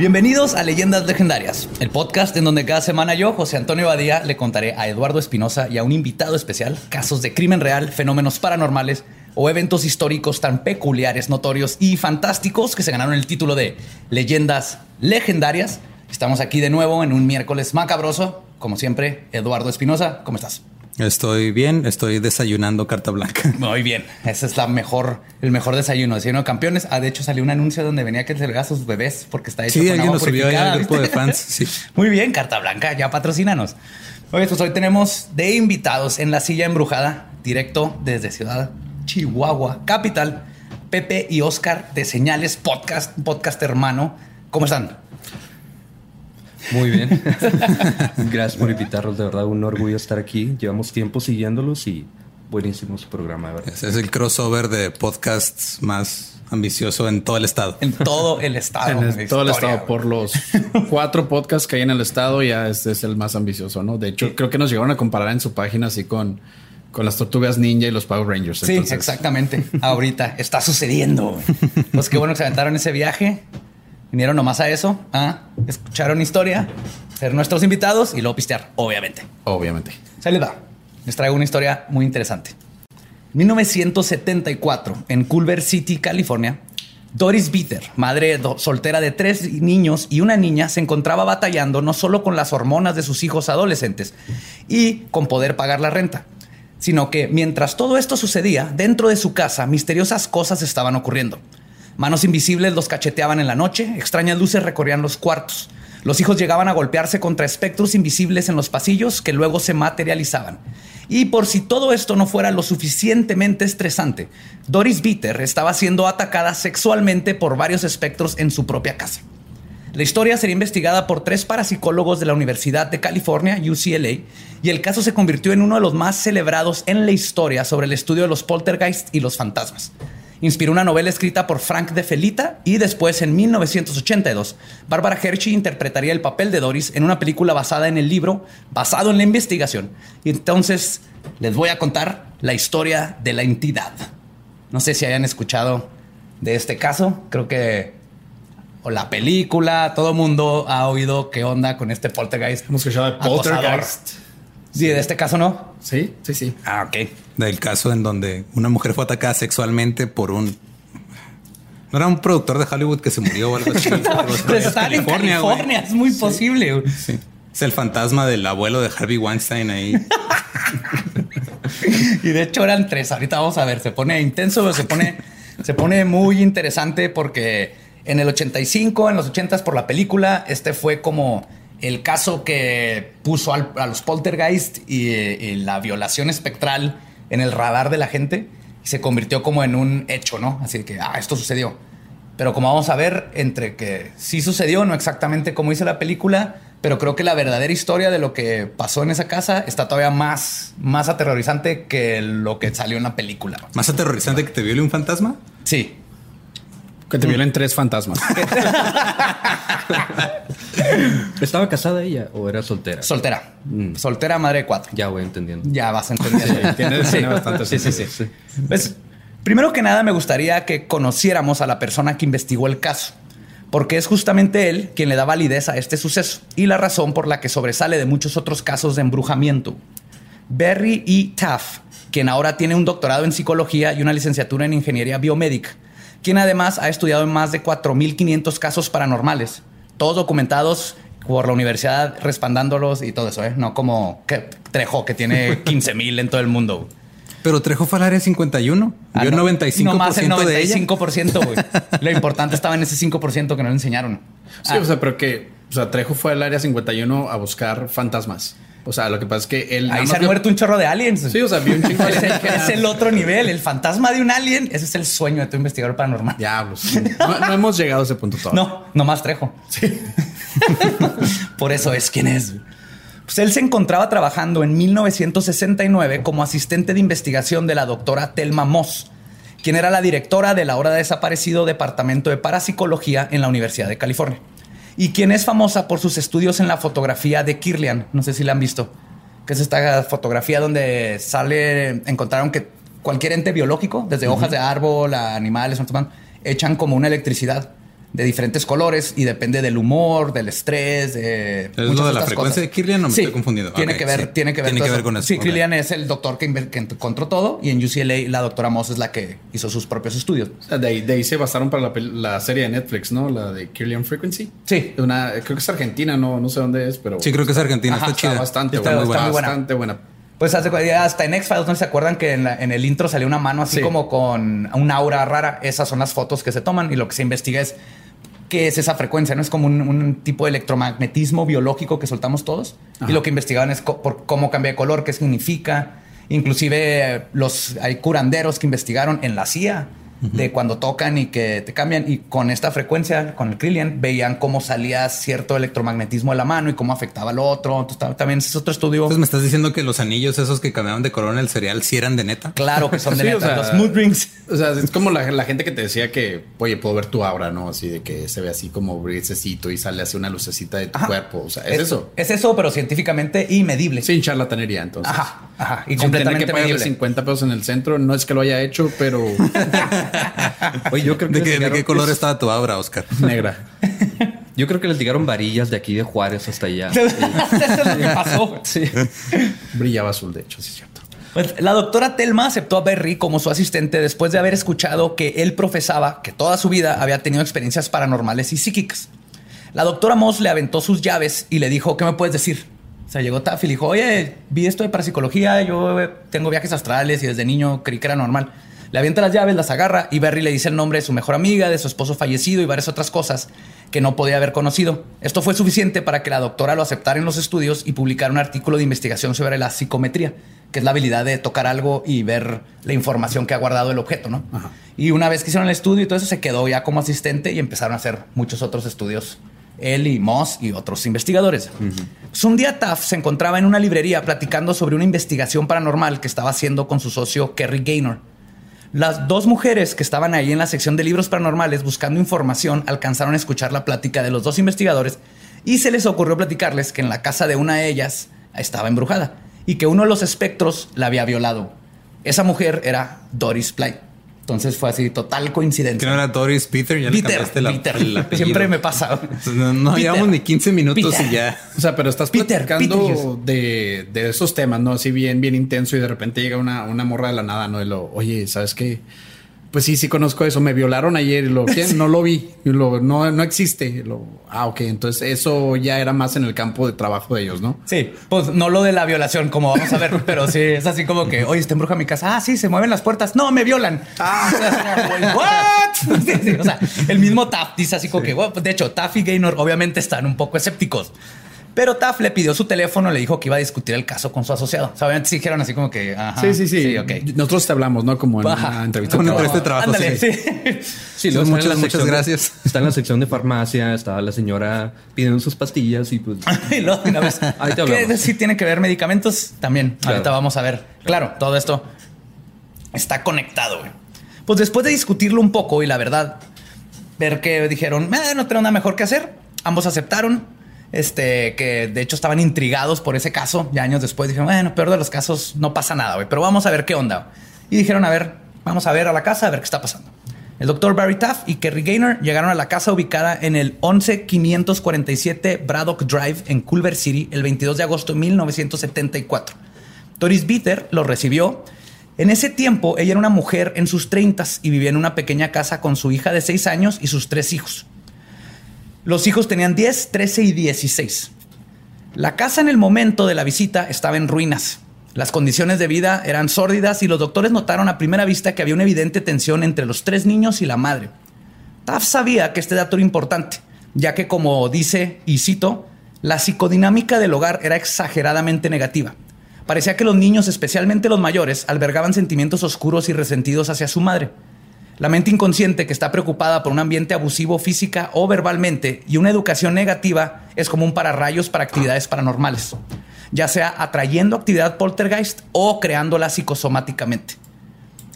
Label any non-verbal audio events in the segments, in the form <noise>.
Bienvenidos a Leyendas Legendarias, el podcast en donde cada semana yo, José Antonio Badía, le contaré a Eduardo Espinosa y a un invitado especial casos de crimen real, fenómenos paranormales o eventos históricos tan peculiares, notorios y fantásticos que se ganaron el título de Leyendas Legendarias. Estamos aquí de nuevo en un miércoles macabroso. Como siempre, Eduardo Espinosa, ¿cómo estás? Estoy bien, estoy desayunando carta blanca. <laughs> Muy bien, ese es la mejor, el mejor desayuno. Desayuno de campeones. Ah, de hecho, salió un anuncio donde venía que entregar a sus bebés porque está hecho Sí, con alguien agua lo subió ahí purificada, al grupo de fans. Sí. <laughs> Muy bien, carta blanca, ya patrocínanos. Oye, pues hoy tenemos de invitados en la silla embrujada, directo desde Ciudad Chihuahua, capital, Pepe y Oscar de Señales Podcast, podcast hermano. ¿Cómo están? Muy bien. <laughs> Gracias por invitarnos. De verdad, un orgullo estar aquí. Llevamos tiempo siguiéndolos y buenísimo su programa, de verdad. Ese es el crossover de podcasts más ambicioso en todo el estado. En todo el estado. En el- todo el estado, por los cuatro podcasts que hay en el estado, ya este es el más ambicioso, ¿no? De hecho, creo que nos llegaron a comparar en su página así con, con las tortugas ninja y los Power Rangers. Sí, Entonces, exactamente. Ahorita está sucediendo. Pues qué bueno que se aventaron ese viaje. Vinieron nomás a eso, a escucharon historia, ser nuestros invitados y luego pistear, obviamente. Obviamente. Se les va. Les traigo una historia muy interesante. En 1974, en Culver City, California, Doris Bitter, madre soltera de tres niños y una niña, se encontraba batallando no solo con las hormonas de sus hijos adolescentes y con poder pagar la renta, sino que mientras todo esto sucedía, dentro de su casa, misteriosas cosas estaban ocurriendo. Manos invisibles los cacheteaban en la noche, extrañas luces recorrían los cuartos. Los hijos llegaban a golpearse contra espectros invisibles en los pasillos que luego se materializaban. Y por si todo esto no fuera lo suficientemente estresante, Doris Bitter estaba siendo atacada sexualmente por varios espectros en su propia casa. La historia sería investigada por tres parapsicólogos de la Universidad de California, UCLA, y el caso se convirtió en uno de los más celebrados en la historia sobre el estudio de los poltergeist y los fantasmas. Inspiró una novela escrita por Frank de Felita y después, en 1982, Barbara Hershey interpretaría el papel de Doris en una película basada en el libro, basado en la investigación. Y entonces les voy a contar la historia de la entidad. No sé si hayan escuchado de este caso. Creo que o la película, todo mundo ha oído qué onda con este poltergeist. Hemos escuchado de Acosador. Sí, de este caso no. Sí, sí, sí. Ah, ok. Del caso en donde una mujer fue atacada sexualmente por un. No era un productor de Hollywood que se murió o algo así. <laughs> En güey. California, es muy posible. Sí. Es el fantasma del abuelo de Harvey Weinstein ahí. <laughs> Y de hecho eran tres. Ahorita vamos a ver, se pone intenso, pero se pone, se pone muy interesante porque en el 85, en los 80 por la película, este fue como el caso que puso al- a los poltergeist y, y la violación espectral en el radar de la gente y se convirtió como en un hecho, ¿no? Así que, ah, esto sucedió. Pero como vamos a ver, entre que sí sucedió, no exactamente como dice la película, pero creo que la verdadera historia de lo que pasó en esa casa está todavía más, más aterrorizante que lo que salió en la película. Más aterrorizante que te viole un fantasma. Sí. Que te violen tres fantasmas. <laughs> ¿Estaba casada ella o era soltera? Soltera. Soltera, madre de cuatro. ya voy entendiendo. Ya vas entendiendo. tiene, tiene bastante Sí, sí, sentido. sí. Pues, primero que nada, me gustaría que conociéramos a la persona que investigó el caso, porque es justamente él quien le da validez a este suceso y la razón por la que sobresale de muchos otros casos de embrujamiento. Barry E. Taff, quien ahora tiene un doctorado en psicología y una licenciatura en ingeniería biomédica, quien además ha estudiado en más de 4.500 casos paranormales, todos documentados por la universidad respaldándolos y todo eso, ¿eh? no como que Trejo, que tiene <laughs> 15.000 en todo el mundo. Pero Trejo fue al área 51. Ah, Vio no, el 95% nomás el de ella. 95%, güey. <laughs> Lo importante estaba en ese 5% que no le enseñaron. Sí, o sea, pero que, o sea, Trejo fue al área 51 a buscar fantasmas. O sea, lo que pasa es que él. Ahí se han vio- muerto un chorro de aliens. Sí, o sea, vio un chingo de <laughs> el, es el otro nivel. El fantasma de un alien. Ese es el sueño de tu investigador paranormal. Diablos. No, no hemos llegado a ese punto todavía. No, nomás Trejo. <laughs> Por eso es quien es. Pues él se encontraba trabajando en 1969 como asistente de investigación de la doctora Telma Moss, quien era la directora del ahora desaparecido Departamento de Parapsicología en la Universidad de California, y quien es famosa por sus estudios en la fotografía de Kirlian. No sé si la han visto, que es esta fotografía donde sale, encontraron que cualquier ente biológico, desde hojas de árbol a animales, echan como una electricidad de diferentes colores y depende del humor, del estrés, de. ¿Es lo de la frecuencia de Kirlian o me sí, estoy confundiendo? Tiene que ver, sí. tiene que ver, Tiene que ver con eso. Sí, Ok. Kirlian es el doctor que, encontró todo y en UCLA la doctora Moss es la que hizo sus propios estudios. O sea, de, ahí, de ahí se basaron para la, serie de Netflix, ¿no? La de Killian Frequency. Sí. Una, creo que es argentina, no, no sé dónde es, pero. Sí, creo que es Argentina. Ajá, está está chida. bastante Está- buena. está muy buena. Bastante buena. Pues hasta en X-Files, ¿no se acuerdan que en, la- en el intro salió una mano así Sí. como con un aura rara? Esas son las fotos que se toman y lo que se investiga es qué es esa frecuencia, ¿no? Es como un, un tipo de electromagnetismo biológico que soltamos todos. Y lo que investigaban es por cómo cambia de color, qué significa. Inclusive eh, los, hay curanderos que investigaron en la CIA de cuando tocan y que te cambian. Y con esta frecuencia, con el Krillian, veían cómo salía cierto electromagnetismo de la mano y cómo afectaba al otro. Entonces, ta- también es otro estudio. Entonces me estás diciendo que los anillos esos que cambiaban de color en el cereal sí eran de neta. Claro que son <laughs> de Sí, o neta. sea, los mood rings. O sea, es como la, la gente que te decía que, oye, puedo ver tu aura, ¿no? Así de que se ve así como brisecito y sale así una lucecita de tu Ajá. cuerpo. O sea, es, eso. Es eso, pero científicamente y medible. Sin charlatanería, entonces. Ajá, ajá. Y Sin tener completamente que pagarle medible. 50 pesos en el centro. No es que lo haya hecho, pero <laughs> <laughs> Oye, yo creo que ¿De qué, les de qué color estaba tu aura, Oscar? negra. Yo creo que les llegaron varillas de aquí de Juárez hasta allá. <laughs> eso es lo que pasó. Sí. Brillaba azul, de hecho, sí es cierto. Pues, la doctora Telma aceptó a Berry como su asistente después de haber escuchado que él profesaba que toda su vida había tenido experiencias paranormales y psíquicas. La doctora Moss le aventó sus llaves y le dijo, ¿qué me puedes decir? O sea, llegó Taff y le dijo, oye, vi esto de parapsicología, yo eh, tengo viajes astrales y desde niño creí que era normal. Le avienta las llaves, las agarra y Berry le dice el nombre de su mejor amiga, de su esposo fallecido y varias otras cosas que no podía haber conocido. Esto fue suficiente para que la doctora lo aceptara en los estudios y publicara un artículo de investigación sobre la psicometría, que es la habilidad de tocar algo y ver la información que ha guardado el objeto, ¿no? Y una vez que hicieron el estudio y todo eso, se quedó ya como asistente y empezaron a hacer muchos otros estudios. Él y Moss y otros investigadores. Pues un día Taft se encontraba en una librería platicando sobre una investigación paranormal que estaba haciendo con su socio Kerry Gaynor. Las dos mujeres que estaban ahí en la sección de libros paranormales buscando información alcanzaron a escuchar la plática de los dos investigadores y se les ocurrió platicarles que en la casa de una de ellas estaba embrujada y que uno de los espectros la había violado. Esa mujer era Doris Play. Entonces fue así, total Que coincidencia. no era Doris Peter, ya le Peter, cambiaste la, Peter. el. <laughs> Siempre me pasa. No, no Peter. llevamos ni 15 minutos Peter. y ya. O sea, pero estás Peter, platicando de, de esos temas, ¿no? Así bien, bien intenso y de repente llega una, una morra de la nada, ¿no? Y lo, oye, ¿sabes qué? Pues sí, sí conozco eso. Me violaron ayer y lo, ¿qué? No lo vi. Y lo, no, no existe. Y lo, ah, ok. Entonces eso ya era más en el campo de trabajo de ellos, ¿no? Sí, pues no lo de la violación, como vamos a ver, <laughs> pero sí, es así como que, oye, está embruja mi casa. Ah, sí, se mueven las puertas. No, me violan. Ah, ¿what? <laughs> Sí, sí, o sea, el mismo Taft dice así como que, bueno, pues, de hecho, Taft y Gaynor obviamente están un poco escépticos. Pero Taft le pidió su teléfono, le dijo que iba a discutir el caso con su asociado. O sea, obviamente sí dijeron así como que, ajá, sí, sí, sí. ok. Nosotros te hablamos, ¿no? Como en Ajá. una entrevista. Como de una trabajo. entrevista de trabajo, Ándale, sí. sí. Sí, luego está en Muchas, la muchas sección de- gracias. está en la sección de farmacia, estaba la señora pidiendo sus pastillas y pues... <laughs> y luego una vez. Ahí te que hablamos. sí tiene que ver medicamentos también. Claro. Ahorita vamos a ver. Claro, todo esto está conectado. güey. Pues después de discutirlo un poco y la verdad, ver que dijeron, "Eh, no tengo nada mejor que hacer. Ambos aceptaron. Este, que de hecho estaban intrigados por ese caso. Ya años después dijeron, bueno, peor de los casos, no pasa nada, güey. Pero vamos a ver qué onda. Y dijeron, a ver, vamos a ver a la casa, a ver qué está pasando. El doctor Barry Taft y Kerry Gaynor llegaron a la casa ubicada en el 11547 Braddock Drive en Culver City el 22 de agosto de 1974. Doris Bitter los recibió. En ese tiempo, ella era una mujer en sus 30 y vivía en una pequeña casa con su hija de 6 años y sus tres hijos. Los hijos tenían 10, 13 y 16. La casa en el momento de la visita estaba en ruinas. Las condiciones de vida eran sórdidas y los doctores notaron a primera vista que había una evidente tensión entre los tres niños y la madre. Taft sabía que este dato era importante, ya que como dice, y cito, la psicodinámica del hogar era exageradamente negativa. Parecía que los niños, especialmente los mayores, albergaban sentimientos oscuros y resentidos hacia su madre. La mente inconsciente que está preocupada por un ambiente abusivo física o verbalmente y una educación negativa es como un pararrayos para actividades paranormales, ya sea atrayendo actividad poltergeist o creándola psicosomáticamente.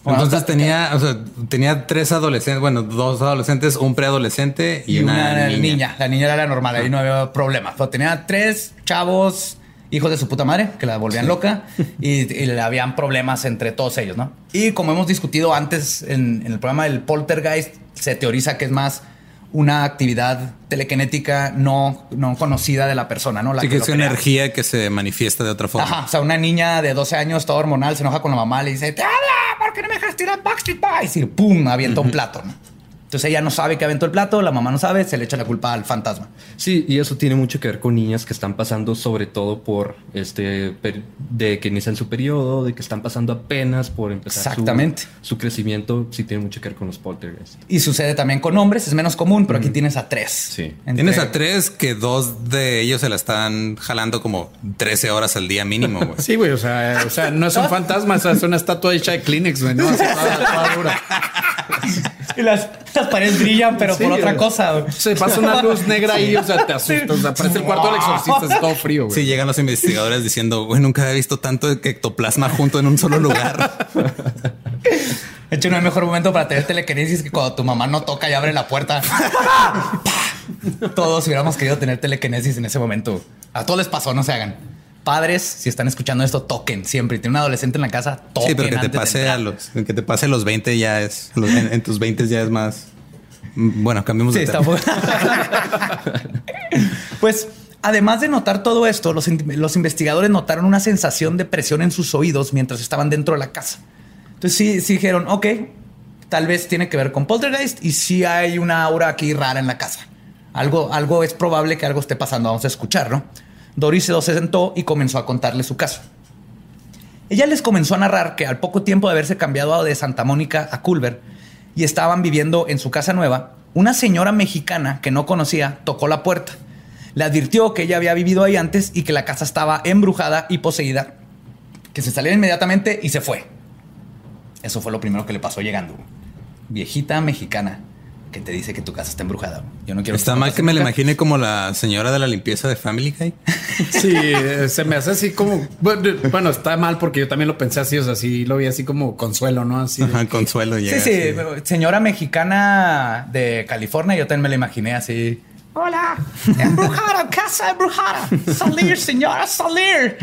Entonces tenía, o sea, tenía tres adolescentes, bueno, dos adolescentes, un preadolescente y, y una, niña. niña. La niña era la normal, ahí no había problema. Pero tenía tres chavos, hijos de su puta madre, que la volvían loca y, y le habían problemas entre todos ellos, ¿no? Y como hemos discutido antes en, en el programa del poltergeist, se teoriza que es más una actividad telequinética no, no conocida de la persona, ¿no? La sí, que, es crea. energía que se manifiesta de otra forma. Ajá, o sea, una niña de 12 años, toda hormonal, se enoja con la mamá, le dice, ¡Te habla! ¿Por qué no me dejas tirar Backstreet Boys? Y pum, avienta un plato, ¿no? Entonces ella no sabe que aventó el plato, la mamá no sabe, se le echa la culpa al fantasma. Sí, y eso tiene mucho que ver con niñas que están pasando sobre todo por este de que inician su periodo, de que están pasando apenas por empezar su- Exactamente. Su, crecimiento, sí tiene mucho que ver con los poltergeists. Y sucede también con hombres, es menos común, pero aquí tienes a tres. Sí. Entre- Tienes a tres que dos de ellos se la están jalando como 13 horas al día mínimo. güey. Sí, güey. O sea, o sea, no es un <laughs> fantasma, o sea, es una estatua hecha de Kleenex, güey. No, Así toda- toda dura. <laughs> Y las, las paredes brillan, pero Sí, por otra cosa. güey. Se pasa una luz negra ahí, o sea, te asustas. O sea, parece el cuarto del exorcista, es todo frío, güey. Sí, llegan los investigadores diciendo, güey, nunca había visto tanto ectoplasma junto en un solo lugar. De hecho, no hay mejor momento para tener telequinesis que cuando tu mamá no toca y abre la puerta. <laughs> Todos hubiéramos querido tener telequinesis en ese momento. A todos les pasó, no se hagan. Padres, si están escuchando esto, toquen siempre. Tiene un adolescente en la casa, toquen. Sí, pero que te pase a los, que te pase los 20 ya es, los- en, en tus 20 ya es más. mm, Bueno, cambiemos Sí, de tema. <laughs> Pues, además de notar todo esto, los, los investigadores notaron una sensación de presión en sus oídos mientras estaban dentro de la casa. Entonces sí, sí dijeron, ok, tal vez tiene que ver con poltergeist y sí hay una aura aquí rara en la casa. Algo, algo es probable que algo esté pasando. Vamos a escuchar, ¿no? Doris se sentó y comenzó a contarle su caso. Ella les comenzó a narrar que al poco tiempo de haberse cambiado de Santa Mónica a Culver y estaban viviendo en su casa nueva, una señora mexicana que no conocía tocó la puerta. Le advirtió que ella había vivido ahí antes y que la casa estaba embrujada y poseída. Que se saliera inmediatamente y se fue. Eso fue lo primero que le pasó llegando. Viejita mexicana que te dice que tu casa está embrujada. Yo no quiero Está mal que me la imagine como la señora de la limpieza de Family Guy. <laughs> Sí, eh, se me hace así como. Bueno, está mal porque yo también lo pensé así, o sea, sí lo vi así como consuelo, ¿no? Así. Ajá, Consuelo llega. Sí, sí, así. señora mexicana de California, yo también me la imaginé así. Hola, embrujada, casa embrujada. Salir, señora, salir.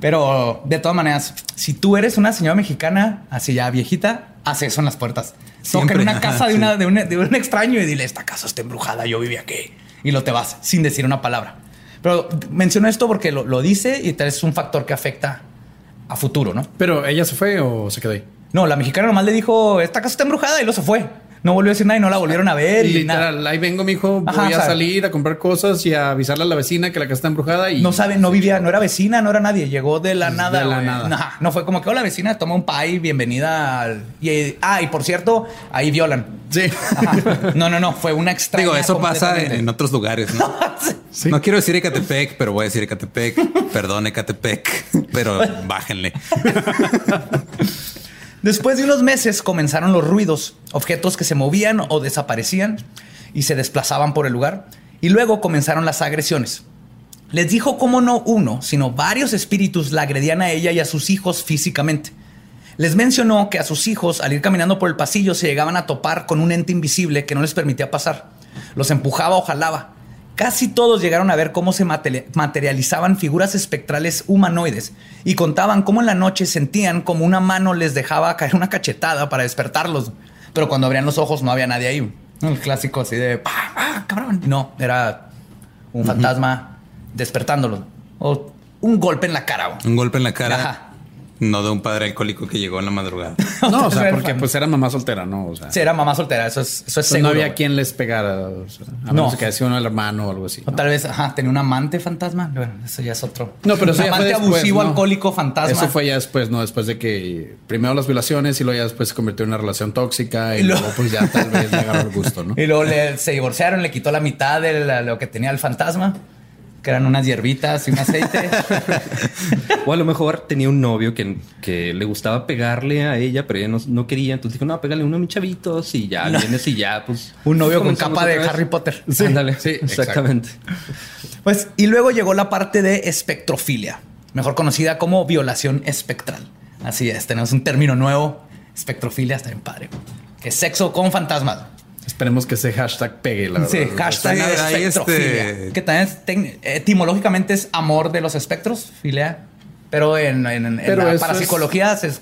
Pero de todas maneras, si tú eres una señora mexicana, así ya viejita, haz eso en las puertas. Toca en una casa de, sí. una, de, un, de un extraño y dile, esta casa está embrujada, yo vivía aquí. Y lo te vas sin decir una palabra. Pero menciono esto porque lo, lo dice y es un factor que afecta a futuro, ¿no? Pero ella se fue o se quedó ahí. No, la mexicana nomás le dijo, esta casa está embrujada y lo se fue. No volvió a decir nada y no la volvieron a ver y nada. Literal, ahí vengo, mijo, voy Ajá, a salir a comprar cosas y a avisarle a la vecina que la casa está embrujada y No sabe, no vivía, no era vecina, no era nadie. Llegó de la nada. De la nada. No fue como que, hola vecina, toma un pie, bienvenida al... Y, ah, y por cierto, ahí violan. Sí. Ajá. No, no, no, fue una extraña. Digo, eso pasa en otros lugares, ¿no? <laughs> Sí. No quiero decir Ecatepec, pero voy a decir Ecatepec. Perdón, Ecatepec, pero bájenle. <laughs> Después de unos meses comenzaron los ruidos, objetos que se movían o desaparecían y se desplazaban por el lugar. Y luego comenzaron las agresiones. Les dijo cómo no uno, sino varios espíritus la agredían a ella y a sus hijos físicamente. Les mencionó que a sus hijos, al ir caminando por el pasillo, se llegaban a topar con un ente invisible que no les permitía pasar. Los empujaba o jalaba. Casi todos llegaron a ver cómo se mate- materializaban figuras espectrales humanoides y contaban cómo en la noche sentían como una mano les dejaba caer una cachetada para despertarlos. Pero cuando abrían los ojos no había nadie ahí. El clásico así de ¡Ah, ah, cabrón! No, era un fantasma despertándolos. O un golpe en la cara. Un golpe en la cara. Ajá. No de un padre alcohólico que llegó en la madrugada. <laughs> No, o sea, porque pues era mamá soltera, ¿no? O sea, Sí, era mamá soltera, eso es, eso es pues, no seguro. había quien les pegara. O sea, a No. menos de que hacía uno el hermano o algo así. O tal vez, ajá, tenía un amante fantasma. Bueno, eso ya es otro. No, pero eso un ya fue amante después, abusivo, ¿no? alcohólico, fantasma. Eso fue ya después, ¿no? Después de que primero las violaciones y luego ya después se convirtió en una relación tóxica y, Y luego- luego pues ya tal vez le agarró el gusto, ¿no? <laughs> Y luego le- se divorciaron, le quitó la mitad de la- lo que tenía el fantasma, que eran unas hierbitas y un aceite. <laughs> O a lo mejor tenía un novio que, que le gustaba pegarle a ella, pero ella no, no quería. Entonces dijo, no, pégale uno a mis chavitos y ya vienes y ya, pues. un novio con comenzamos capa de. Harry Potter. Sí, Ándale, sí, exactamente. Pues, y luego llegó la parte de espectrofilia, mejor conocida como violación espectral. Así es, tenemos un término nuevo, espectrofilia, está bien padre. Que es sexo con fantasmas. Esperemos que ese hashtag pegue, la verdad. Sí, hashtag Sí, espectrofilia. este- Que también es etimológicamente es amor de los espectros, filia. Pero en, en- en Pero la parapsicología se,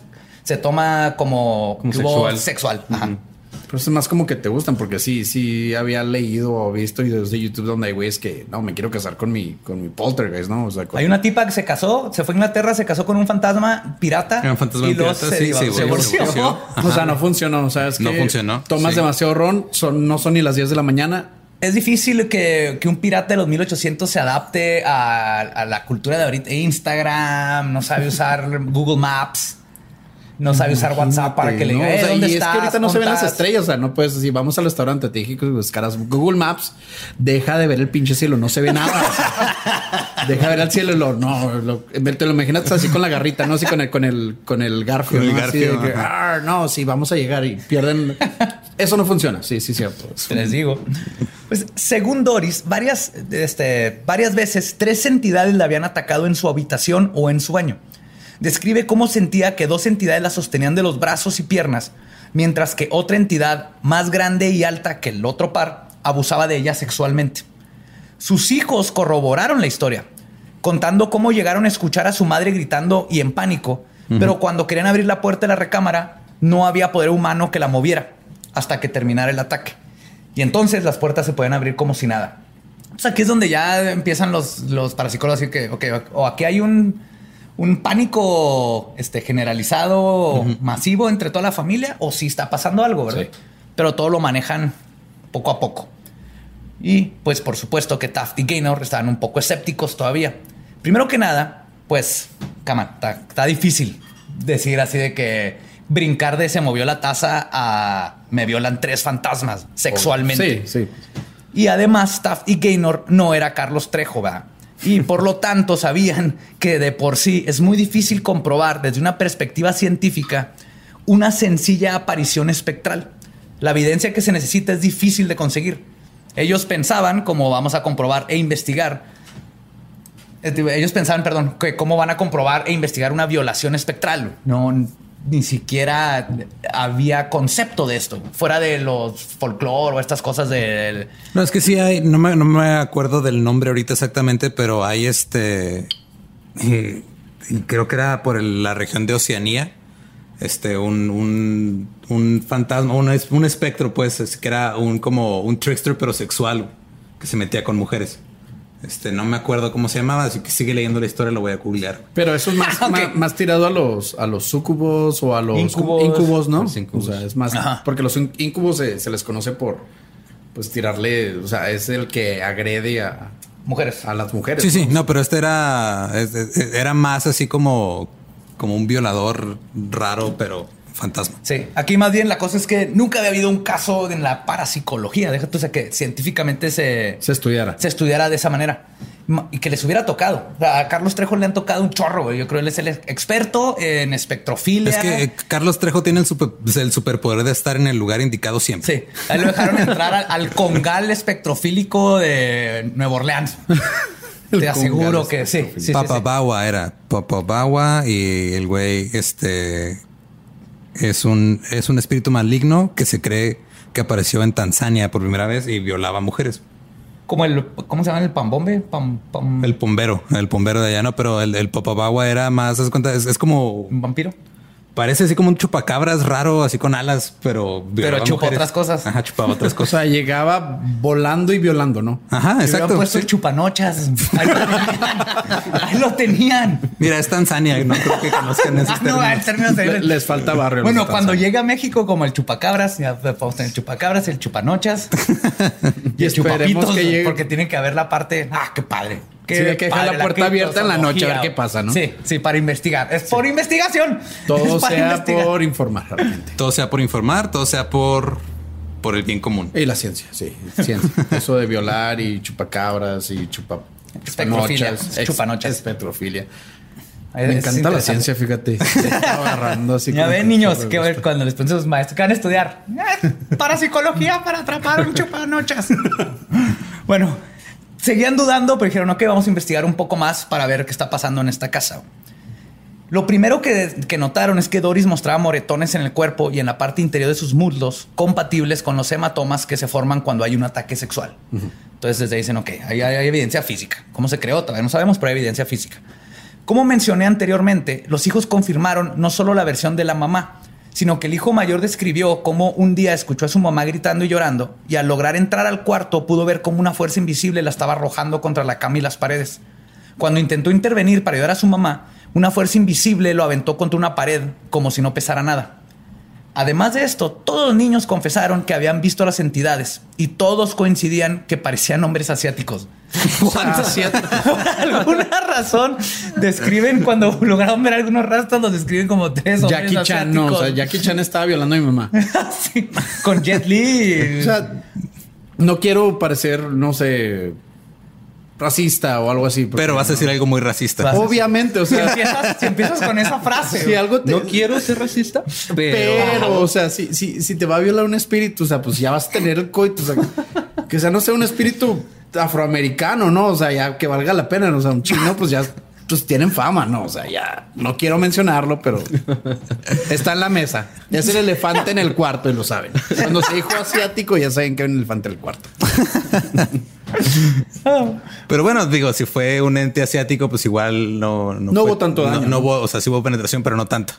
se toma como, Como sexual. sexual. Ajá. Pero es más como que te gustan, porque sí, sí había leído o visto videos de YouTube donde hay güeyes que no me quiero casar con mi, con mi poltergeist, ¿no? O sea, con- Hay una tipa que se casó, se fue a Inglaterra, se casó con un fantasma pirata. Era un fantasma y luego pirata, se, sí, se se divorció. O sea, no funcionó. O sea, es No funcionó, Tomas sí. demasiado ron, son, no son ni las 10 de la mañana. Es difícil que, que un pirata de los 1800 se adapte a, a la cultura de ahorita. Instagram, no sabe usar <laughs> Google Maps, no sabe usar WhatsApp para que le ¿no? diga, O "Eh, sea, ¿dónde y estás? es que ahorita no se ven las ¿Dónde estás?". estrellas. O sea, no puedes decir, vamos al restaurante, te dije que buscaras Google Maps, deja de ver el pinche cielo, no se ve nada. O sea, <laughs> deja de ver el cielo y lo, no, lo- te lo imaginas así con la garrita, no así con el, con el, con el garfio. Con el ¿no? Así de garfio, que. "Ah, no, sí, vamos a llegar y pierden. <laughs> Eso no funciona. Sí, sí, cierto. Les digo. Pues según Doris, varias, este, varias veces tres entidades la habían atacado en su habitación o en sueño. Describe cómo sentía que dos entidades la sostenían de los brazos y piernas, mientras que otra entidad más grande y alta que el otro par abusaba de ella sexualmente. Sus hijos corroboraron la historia, contando cómo llegaron a escuchar a su madre gritando y en pánico, pero cuando querían abrir la puerta de la recámara no había poder humano que la moviera hasta que terminara el ataque. Y entonces las puertas se podían abrir como si nada. Sea, aquí es donde ya empiezan los, los parapsicólogos a decir que, ok, o aquí hay un, un pánico este, generalizado, masivo entre toda la familia, o si está pasando algo, ¿verdad? Sí. Pero todo lo manejan poco a poco. Y pues por supuesto que Taft y Gaynor estaban un poco escépticos todavía. Primero que nada, pues, cama, está, está difícil decir así de que brincar de se movió la taza a me violan tres fantasmas sexualmente. Sí, sí. Y además, Taft y Gaynor no era Carlos Trejo, ¿verdad? Y por lo tanto sabían que de por sí es muy difícil comprobar desde una perspectiva científica una sencilla aparición espectral. La evidencia que se necesita es difícil de conseguir. Ellos pensaban, como vamos a comprobar e investigar, eh, ellos pensaban, perdón, que cómo van a comprobar e investigar una violación espectral. No, ni siquiera había concepto de esto, fuera de los folclore o estas cosas del... No, es que sí hay, no me, no me acuerdo del nombre ahorita exactamente, pero hay este, y creo que era por la región de Oceanía, este, un, un, un fantasma, un, un espectro, pues, es que era un como un trickster, pero sexual, que se metía con mujeres. Este, no me acuerdo cómo se llamaba, así que sigue leyendo la historia, lo voy a googlear. Pero eso es más, <laughs> más, más tirado a los, a los sucubos o a los Incubos. incubos, ¿no? Los incubos. O sea, es más, Ajá. porque los in- incubos se, se les conoce por, pues, tirarle, o sea, es el que agrede a, Mujeres. a las mujeres. Sí, sí, ¿no? pero este era, era más así como, como un violador raro, pero fantasma. Sí, aquí más bien la cosa es que nunca había habido un caso en la parapsicología, déjate, o sea, que científicamente se, Se estudiara. se estudiara de esa manera Ma- y que les hubiera tocado. O sea, a Carlos Trejo le han tocado un chorro, güey. Yo creo que él es el experto en espectrofilia. Es que eh, Carlos Trejo tiene el, super- el superpoder de estar en el lugar indicado siempre. Sí, a él lo dejaron entrar al, al congal espectrofílico de Nueva Orleans. <laughs> El Te aseguro que sí. sí, sí, Papa sí. Bawa era Papa Bawa y el güey este es un es un espíritu maligno que se cree que apareció en Tanzania por primera vez y violaba mujeres. Como el, ¿cómo se llama el pambombe? Pam, pam- El pombero, el pombero de allá no, pero el, el Papa Bawa era más, de cuenta, es, es como un vampiro. Parece así como un chupacabras raro, así con alas, pero violaba chupa otras cosas. Ajá, chupaba otras <laughs> O cosas. sea, llegaba volando y violando, ¿no? Ajá, exacto. puesto sí. el chupanochas. <laughs> Ahí lo tenían. Ahí lo tenían. Mira, es Tanzania, no creo que conozcan <laughs> esos Ah, no, términos. el término de- Le- les falta barrio. Bueno, de cuando Tanzania. llega a México como el chupacabras, ya podemos tener el chupacabras, el chupanochas y el Esperemos chupapitos, que llegue- porque tiene que haber la parte. Ah, qué padre. Qué Sí, hay que dejar padre, la puerta abierta en la noche a ver qué pasa, ¿no? Sí, sí, para investigar. Es por investigación. <laughs> Todo sea investigar. por informar realmente. Todo sea por informar, todo sea por, por el bien común. Y la ciencia, sí. Ciencia. <laughs> Eso de violar y chupacabras y chupa. Espectrofilia, chupanochas. Espectrofilia. Es Me encanta la ciencia, fíjate. <laughs> Se está agarrando así Ya ven, que niños, que ver cuando les ponen a sus maestros que van a estudiar eh, para psicología para atrapar un chupanochas. bueno, seguían dudando, pero dijeron, ok, vamos a investigar un poco más para ver qué está pasando en esta casa. Lo primero que, que notaron es que Doris mostraba moretones en el cuerpo y en la parte interior de sus muslos compatibles con los hematomas que se forman cuando hay un ataque sexual. Entonces desde ahí dicen, ok, ahí hay, hay evidencia física. ¿Cómo se creó? Todavía no sabemos, pero hay evidencia física. Como mencioné anteriormente, los hijos confirmaron no solo la versión de la mamá, sino que el hijo mayor describió cómo un día escuchó a su mamá gritando y llorando y al lograr entrar al cuarto pudo ver cómo una fuerza invisible la estaba arrojando contra la cama y las paredes. Cuando intentó intervenir para ayudar a su mamá, una fuerza invisible lo aventó contra una pared como si no pesara nada. Además de esto, todos los niños confesaron que habían visto las entidades y todos coincidían que parecían hombres asiáticos. <laughs> Por alguna razón describen cuando <laughs> lograron ver algunos rastros, los describen como tres hombres Jackie Chan, no, o sea, Jackie Chan estaba violando a mi mamá. <laughs> Sí, con Jet Li. O sea, no quiero parecer, no sé, racista o algo así. Pero vas a decir algo muy racista. Obviamente, o si, sea, empiezas, si empiezas con esa frase. si algo te... No quiero ser racista, pero... Pero, o sea, si, si, si te va a violar un espíritu, o sea, pues ya vas a tener el coito. O sea, que sea no sea un espíritu afroamericano, ¿no? O sea, ya que valga la pena. O sea, un chino, pues ya tienen fama, ¿no? O sea, ya no quiero mencionarlo, pero está en la mesa. Es el elefante en el cuarto y lo saben. Cuando se dijo asiático, ya saben que hay un elefante en el cuarto. Pero bueno, digo, si fue un ente asiático, pues igual no... No fue- hubo tanto daño, No, no ¿no? hubo, o sea, sí hubo penetración, pero no tanto.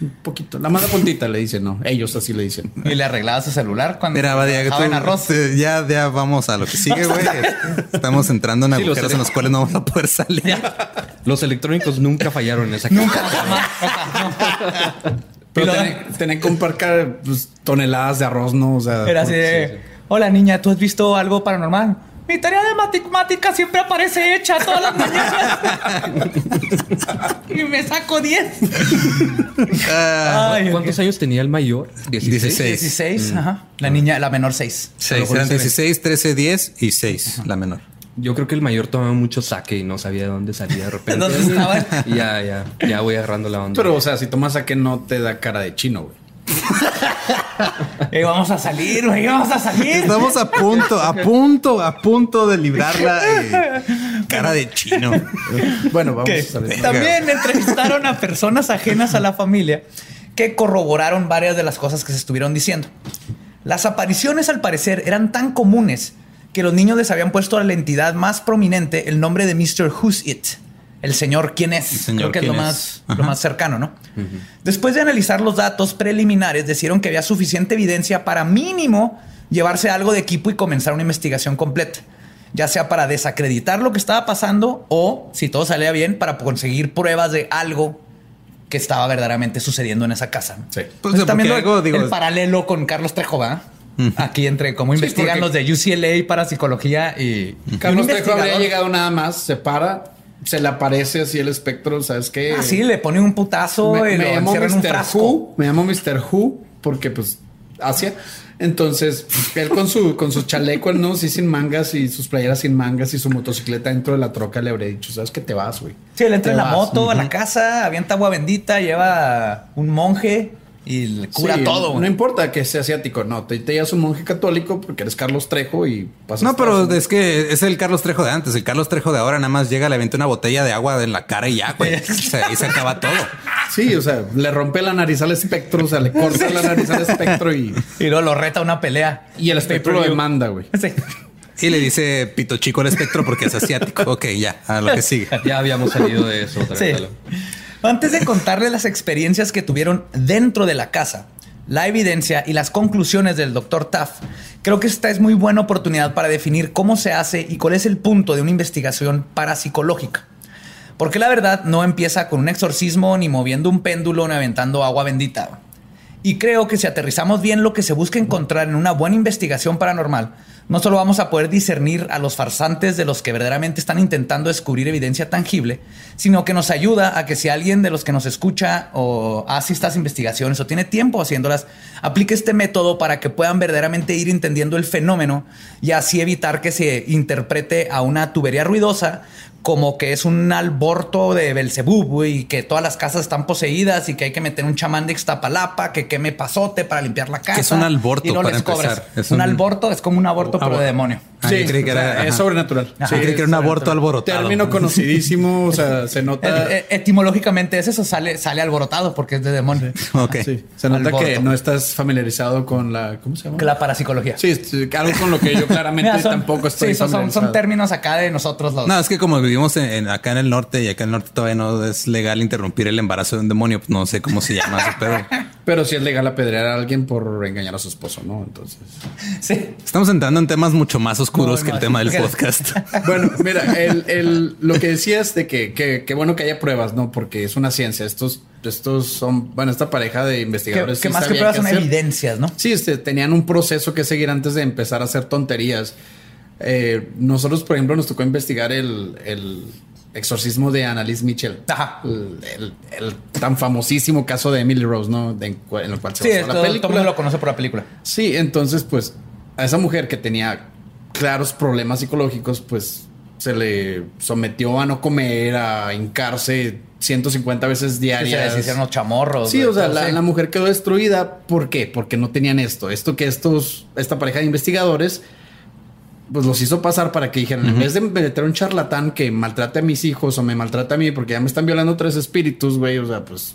Un poquito. La mala puntita le dicen, ¿no? Ellos así le dicen. Y le arreglaba su celular cuando Mira, Badia, que trabajaba en tú- arroz. te- ya, ya vamos a lo que sigue, güey. <laughs> Estamos entrando en Sí, lo agujeros en los cuales no vamos a poder salir. Los electrónicos nunca fallaron en esa casa. Nunca, jamás. <laughs> Pero tener, tener que comprar pues, toneladas de arroz, ¿no? O sea, Era así de, Sí, sí. hola niña, ¿tú has visto algo paranormal? Mi tarea de matemática siempre aparece hecha todas las mañanas. y me saco 10. Ah, Ay, ¿Cuántos años tenía el mayor? 16. 16. 16, ajá. La niña, la menor 6. seis, eran 16, 13, 10 y 6, la menor. Yo creo que el mayor tomaba mucho saque y no sabía de dónde salía de repente. ¿Dónde estaba? <laughs> Ya, ya, ya voy agarrando la onda. Pero, o sea, si tomas a que no te da cara de chino, güey. Eh, vamos a salir, güey, vamos a salir. Estamos a punto, a punto, a punto de librarla. eh, cara de chino. Bueno, vamos a salir. también entrevistaron a personas ajenas a la familia que corroboraron varias de las cosas que se estuvieron diciendo. Las apariciones, al parecer, eran tan comunes que los niños les habían puesto a la entidad más prominente el nombre de Mr. Who's It, el señor quién es. El señor Creo que es lo más, es. lo más cercano, ¿no? Después de analizar los datos preliminares, decidieron que había suficiente evidencia para mínimo llevarse algo de equipo y comenzar una investigación completa. Ya sea para desacreditar lo que estaba pasando o, si todo salía bien, para conseguir pruebas de algo que estaba verdaderamente sucediendo en esa casa. Sí. Pues, Entonces, también algo, digo, el paralelo con Carlos Trejo, ¿va? Aquí entre cómo Sí, investigan porque- los de UCLA para psicología y... Carlos Trejo habría llegado nada más, se para, se le aparece así el espectro, ¿sabes qué? Ah, sí, le pone un putazo me, y me lo llamo encierra en un Mr. frasco. Who, me llamo Mr. Who, porque pues Asia. Entonces, él con su, con su chaleco, ¿no? Sí, sin mangas y sus playeras sin mangas y su motocicleta dentro de la troca le habría dicho, ¿sabes qué te vas, güey? Sí, él entra Te en la vas. moto a la casa, avienta agua bendita, lleva un monje y le cura Sí, todo. No importa que sea asiático, no. Te, te llevas un monje católico porque eres Carlos Trejo y pasas. No, pero es que es el Carlos Trejo de antes. El Carlos Trejo de ahora nada más llega, le avienta una botella de agua en la cara y ya, güey. O sea, ahí se acaba todo. Sí, o sea, le rompe la nariz al espectro, o sea, le corta la nariz al espectro y, <laughs> Y luego lo reta a una pelea. y el espectro lo demanda, güey. Sí. Y le dice pito chico al espectro porque es asiático. Ok, ya, a lo que sigue. Ya habíamos salido de eso otra Sí. vez. Antes de contarles las experiencias que tuvieron dentro de la casa, la evidencia y las conclusiones del Dr. Taff, creo que esta es muy buena oportunidad para definir cómo se hace y cuál es el punto de una investigación parapsicológica. Porque la verdad no empieza con un exorcismo, ni moviendo un péndulo, ni aventando agua bendita. Y creo que si aterrizamos bien lo que se busca encontrar en una buena investigación paranormal, no solo vamos a poder discernir a los farsantes de los que verdaderamente están intentando descubrir evidencia tangible, sino que nos ayuda a que si alguien de los que nos escucha o hace estas investigaciones o tiene tiempo haciéndolas, aplique este método para que puedan verdaderamente ir entendiendo el fenómeno y así evitar que se interprete a una tubería ruidosa como que es un alborto de Belcebú, güey, y que todas las casas están poseídas y que hay que meter un chamán de Ixtapalapa que queme pasote para limpiar la casa. es un alborto, y luego para les cobras. empezar? Es un, un- alborto es como un aborto, pero de demonio. Ah, yo creí que o sea, era- es sobrenatural. Ajá. Yo creí que era un aborto alborotado. Término <laughs> conocidísimo, o sea, se nota. Eh, eh, etimológicamente es eso, sale, sale alborotado porque es de demonio. Ok. Sí, se nota Alborto. que no estás familiarizado con la. ¿Cómo se llama? Que la parapsicología. Sí, sí, algo con lo que yo <laughs> claramente Mira, son- tampoco estoy sí, son, son- términos acá de nosotros los. No, es que como vivimos en, en- acá en el norte y acá en el norte todavía no es legal interrumpir el embarazo de un demonio, pues no sé cómo se llama ese pedo. <laughs> Pero sí es legal apedrear a alguien por engañar a su esposo, ¿no? Entonces. Sí. Estamos entrando en temas mucho más oscuros que el tema del <laughs> podcast. <laughs> Bueno, mira, el, el- lo que decías de que, que, que bueno que haya pruebas, ¿no? Porque es una ciencia. Estos, estos son, bueno, esta pareja de Que, investigadores. que sí más que pruebas son hacer. evidencias, ¿no? Sí, este, tenían un proceso que seguir antes de empezar a hacer tonterías. Eh, nosotros, por ejemplo, nos tocó investigar el, el exorcismo de Annalise Mitchell. Ajá. El, el- el tan famosísimo caso de Emily Rose, ¿no? De- en, el cual se Sí, basó todo, la todo el película. mundo lo conoce por la película. Sí, entonces, pues, a esa mujer que tenía claros problemas psicológicos, pues se le sometió a no comer, a hincarse 150 veces se diarias. les hicieron los chamorros. Sí, o sea, todo, la mujer quedó destruida. ¿Por qué? Porque no tenían esto. Esto que estos, esta pareja de investigadores, pues los hizo pasar para que dijeran, en vez de meter a un charlatán que maltrate a mis hijos o me maltrate a mí porque ya me están violando tres espíritus, güey, o sea, pues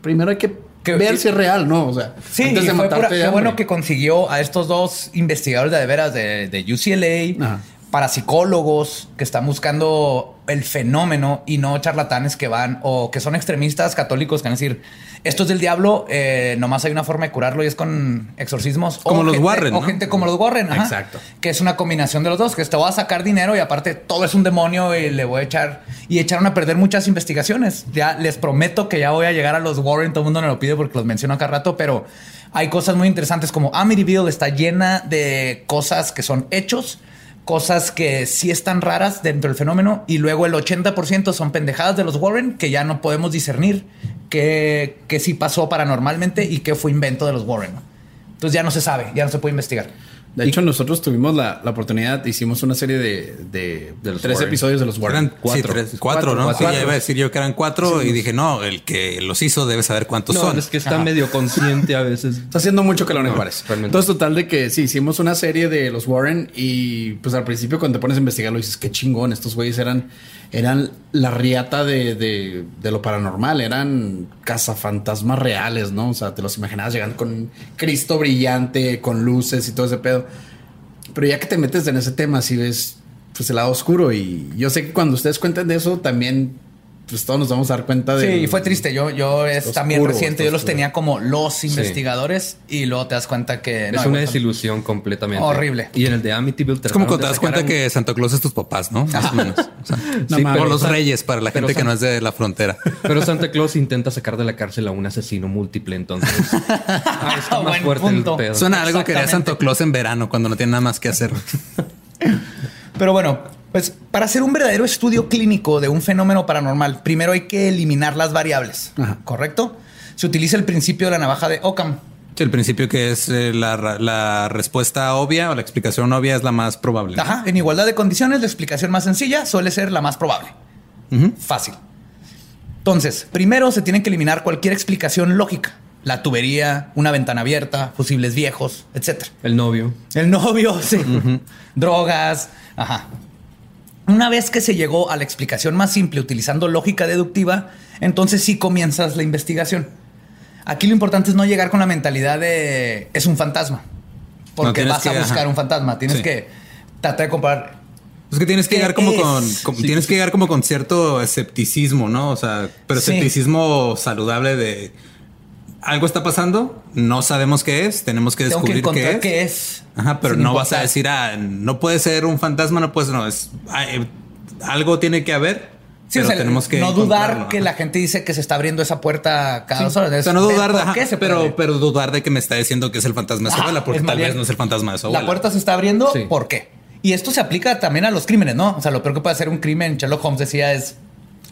primero hay que, ver si es real, ¿no? O sea, Sí, antes y de fue pura- qué bueno que consiguió a estos dos investigadores de, de veras de, de UCLA, Ajá. parapsicólogos que están buscando el fenómeno y no charlatanes que van o que son extremistas católicos que van a decir esto es del diablo, eh, nomás hay una forma de curarlo y es con exorcismos. Como O los gente- Warren, O ¿no? gente como los Warren, ajá, Exacto. Que es una combinación de los dos, que te voy a sacar dinero y aparte todo es un demonio y le voy a echar y echaron a perder muchas investigaciones. Ya les prometo que ya voy a llegar a los Warren, todo el mundo me lo pide porque los menciono acá rato, pero hay cosas muy interesantes como Amityville está llena de cosas que son hechos, cosas que sí están raras dentro del fenómeno y luego el 80% son pendejadas de los Warren que ya no podemos discernir qué, qué sí pasó paranormalmente y qué fue invento de los Warren. Entonces ya no se sabe, ya no se puede investigar. De hecho, nosotros tuvimos la, la oportunidad, hicimos una serie de, de, De los tres Warren. episodios de los Warren. Eran Cuatro. sí, tres- cuatro, Cuatro, ¿no? cuatro. Sí, ya iba a decir yo que eran cuatro y dije, no, el que los hizo debe saber cuántos No, son. es que está medio consciente a veces. <laughs> Está haciendo mucho calor en Juárez. realmente. Entonces, total de que sí, hicimos una serie de los Warren y pues al principio cuando te pones a investigarlo dices, qué chingón, estos güeyes eran, eran la riata de, de, de lo paranormal, eran cazafantasmas reales, ¿no? O sea, te los imaginabas llegando con Cristo brillante, con luces y todo ese pedo. Pero ya que te metes en ese tema, sí ves pues el lado oscuro y yo sé que cuando ustedes cuenten de eso también pues todos nos vamos a dar cuenta de Sí, y fue triste. Yo, yo es Oscuro, también reciente. Yo los oscuro. tenía como los investigadores y luego te das cuenta que Es no, una desilusión completamente. Horrible. Y en el de Amityville es como cuando te das cuenta un- que Santa Claus es tus papás, ¿no? Más o menos. O sea, <laughs> No sí, mames. o los reyes para la gente que no es de la frontera. Pero Santa Claus intenta sacar de la cárcel a un asesino múltiple, entonces. <laughs> Ah, está más Buen fuerte punto. el pedo. Suena algo que haría. Santa Claus en verano cuando no tiene nada más que hacer. Pero bueno, pues para hacer un verdadero estudio clínico de un fenómeno paranormal, primero hay que eliminar las variables. Ajá. ¿Correcto? Se utiliza el principio de la navaja de Occam. Sí, el principio que es eh, la, respuesta obvia o la explicación obvia es la más probable. Ajá. En igualdad de condiciones, la explicación más sencilla suele ser la más probable. Fácil. Entonces, primero se tiene que eliminar cualquier explicación lógica. La tubería, una ventana abierta, fusibles viejos, etcétera. El novio. El novio, <laughs> sí. Drogas. Ajá. Una vez que se llegó a la explicación más simple utilizando lógica deductiva, entonces sí comienzas la investigación. Aquí lo importante es no llegar con la mentalidad de es un fantasma. Porque vas a buscar ajá. un fantasma. Tienes Sí. que tratar de comparar. Es que tienes que ¿Qué llegar como es? con, con- Sí. tienes que llegar como con cierto escepticismo, ¿no? O sea, pero escepticismo saludable de algo está pasando, no sabemos qué es, tenemos que Tengo que descubrir encontrar qué qué es. es. Ajá, pero sin no vas a decir, ah, no puede ser un fantasma, no puede ser, no, es ay, algo tiene que haber. Sí, pero o sea, tenemos que no dudar que ajá. la gente dice que se está abriendo esa puerta cada dos horas. O Es sea, no dudar de, ajá, qué se pero, pero dudar de que me está diciendo que es el fantasma de su abuela, porque es tal vez no es el fantasma de su abuela. La puerta se está abriendo, Sí. ¿por qué? Y esto se aplica también a los crímenes, ¿no? O sea, lo peor que puede hacer un crimen, Sherlock Holmes decía, es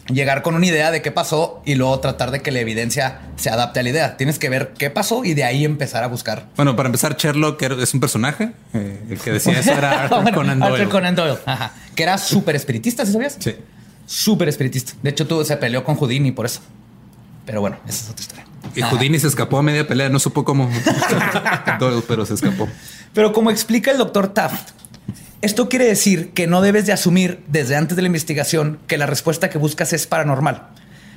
llegar con una idea de qué pasó y luego tratar de que la evidencia se adapte a la idea. Tienes que ver qué pasó y de ahí empezar a buscar. Bueno, para empezar, Sherlock es un personaje. eh, el que decía eso era <laughs> Arthur Bueno, Conan Doyle. Arthur Conan Doyle, ajá. Que era súper espiritista, ¿sí sabías? Sí. Súper espiritista. De hecho, tú se peleó con Houdini por eso. Pero bueno, esa es otra historia. Y Ajá. Houdini se escapó a media pelea, no supo cómo, <laughs> Doyle, pero se escapó. Pero como explica el doctor Taft, esto quiere decir que no debes de asumir desde antes de la investigación que la respuesta que buscas es paranormal.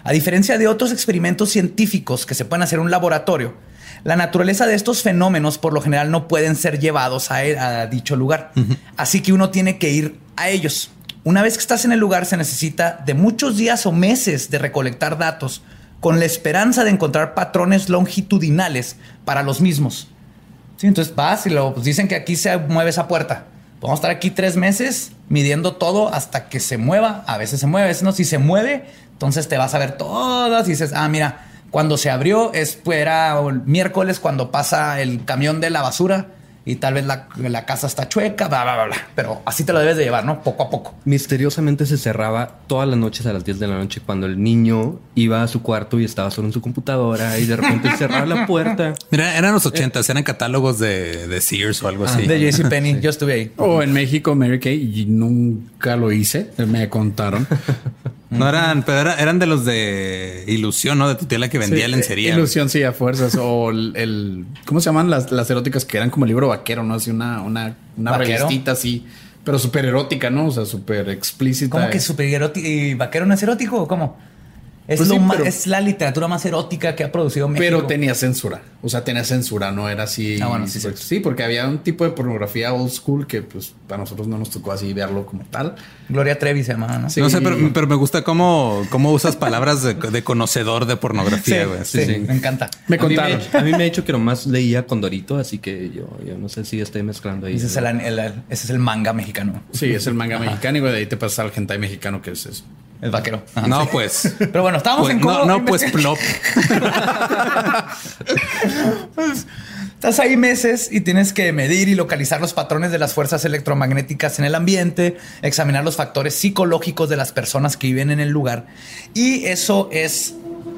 A diferencia de otros experimentos científicos que se pueden hacer en un laboratorio, la naturaleza de estos fenómenos por lo general no pueden ser llevados a, a dicho lugar. Así que uno tiene que ir a ellos. Una vez que estás en el lugar se necesita de muchos días o meses de recolectar datos con la esperanza de encontrar patrones longitudinales para los mismos. Sí, entonces vas y lo pues, dicen que aquí se mueve esa puerta. Vamos a estar aquí tres meses midiendo todo hasta que se mueva. A veces se mueve, a veces no. Si se mueve, entonces te vas a ver todas y dices, ah, mira, cuando se abrió es, pues, era miércoles cuando pasa el camión de la basura y tal vez la, la casa está chueca, bla, bla, bla, bla. Pero así te lo debes de llevar, ¿no? Poco a poco. Misteriosamente se cerraba todas las noches a las 10 de la noche cuando el niño iba a su cuarto y estaba solo en su computadora y de repente cerraba la puerta. <laughs> Mira, eran los ochentas, eran catálogos de, de Sears o algo así. De JCPenney, yo estuve ahí. O en México, Mary Kay, y nunca lo hice, me contaron. <laughs> No eran, pero era- eran de los de ilusión, ¿no? De tu tía la que vendía Sí, lencería. Ilusión, sí, a fuerzas. O el, el- ¿cómo se llaman las, las eróticas que eran como el libro vaquero, no? Así una, una, una revistita así, pero súper erótica, ¿no? O sea, súper explícita. ¿Cómo que super erótico y vaquero no es erótico o cómo? Es, Pues lo sí, ma- pero- es la literatura más erótica que ha producido México. Pero tenía censura. O sea, tenía censura, no era así. Ah, bueno, sí, súper- sí, porque había un tipo de pornografía old school que, pues, para nosotros no nos tocó así verlo como tal. Gloria Trevi se llamaba, ¿no? Sí. No sé, pero, pero me gusta cómo, cómo usas palabras de, de conocedor de pornografía, güey. sí, sí. me encanta. Me A mí contaron. a mí me ha dicho que nomás leía Condorito, así que yo, yo no sé si estoy mezclando ahí. Ese es el, el- ese es el manga mexicano. Sí, es el manga mexicano y güey, de ahí te pasas al hentai mexicano que es eso. El vaquero. Ajá. No, pues. <laughs> Pero bueno, estábamos pues, en cómo no, no, pues plop. <laughs> Estás ahí meses y tienes que medir y localizar los patrones de las fuerzas electromagnéticas en el ambiente, examinar los factores psicológicos de las personas que viven en el lugar. Y eso es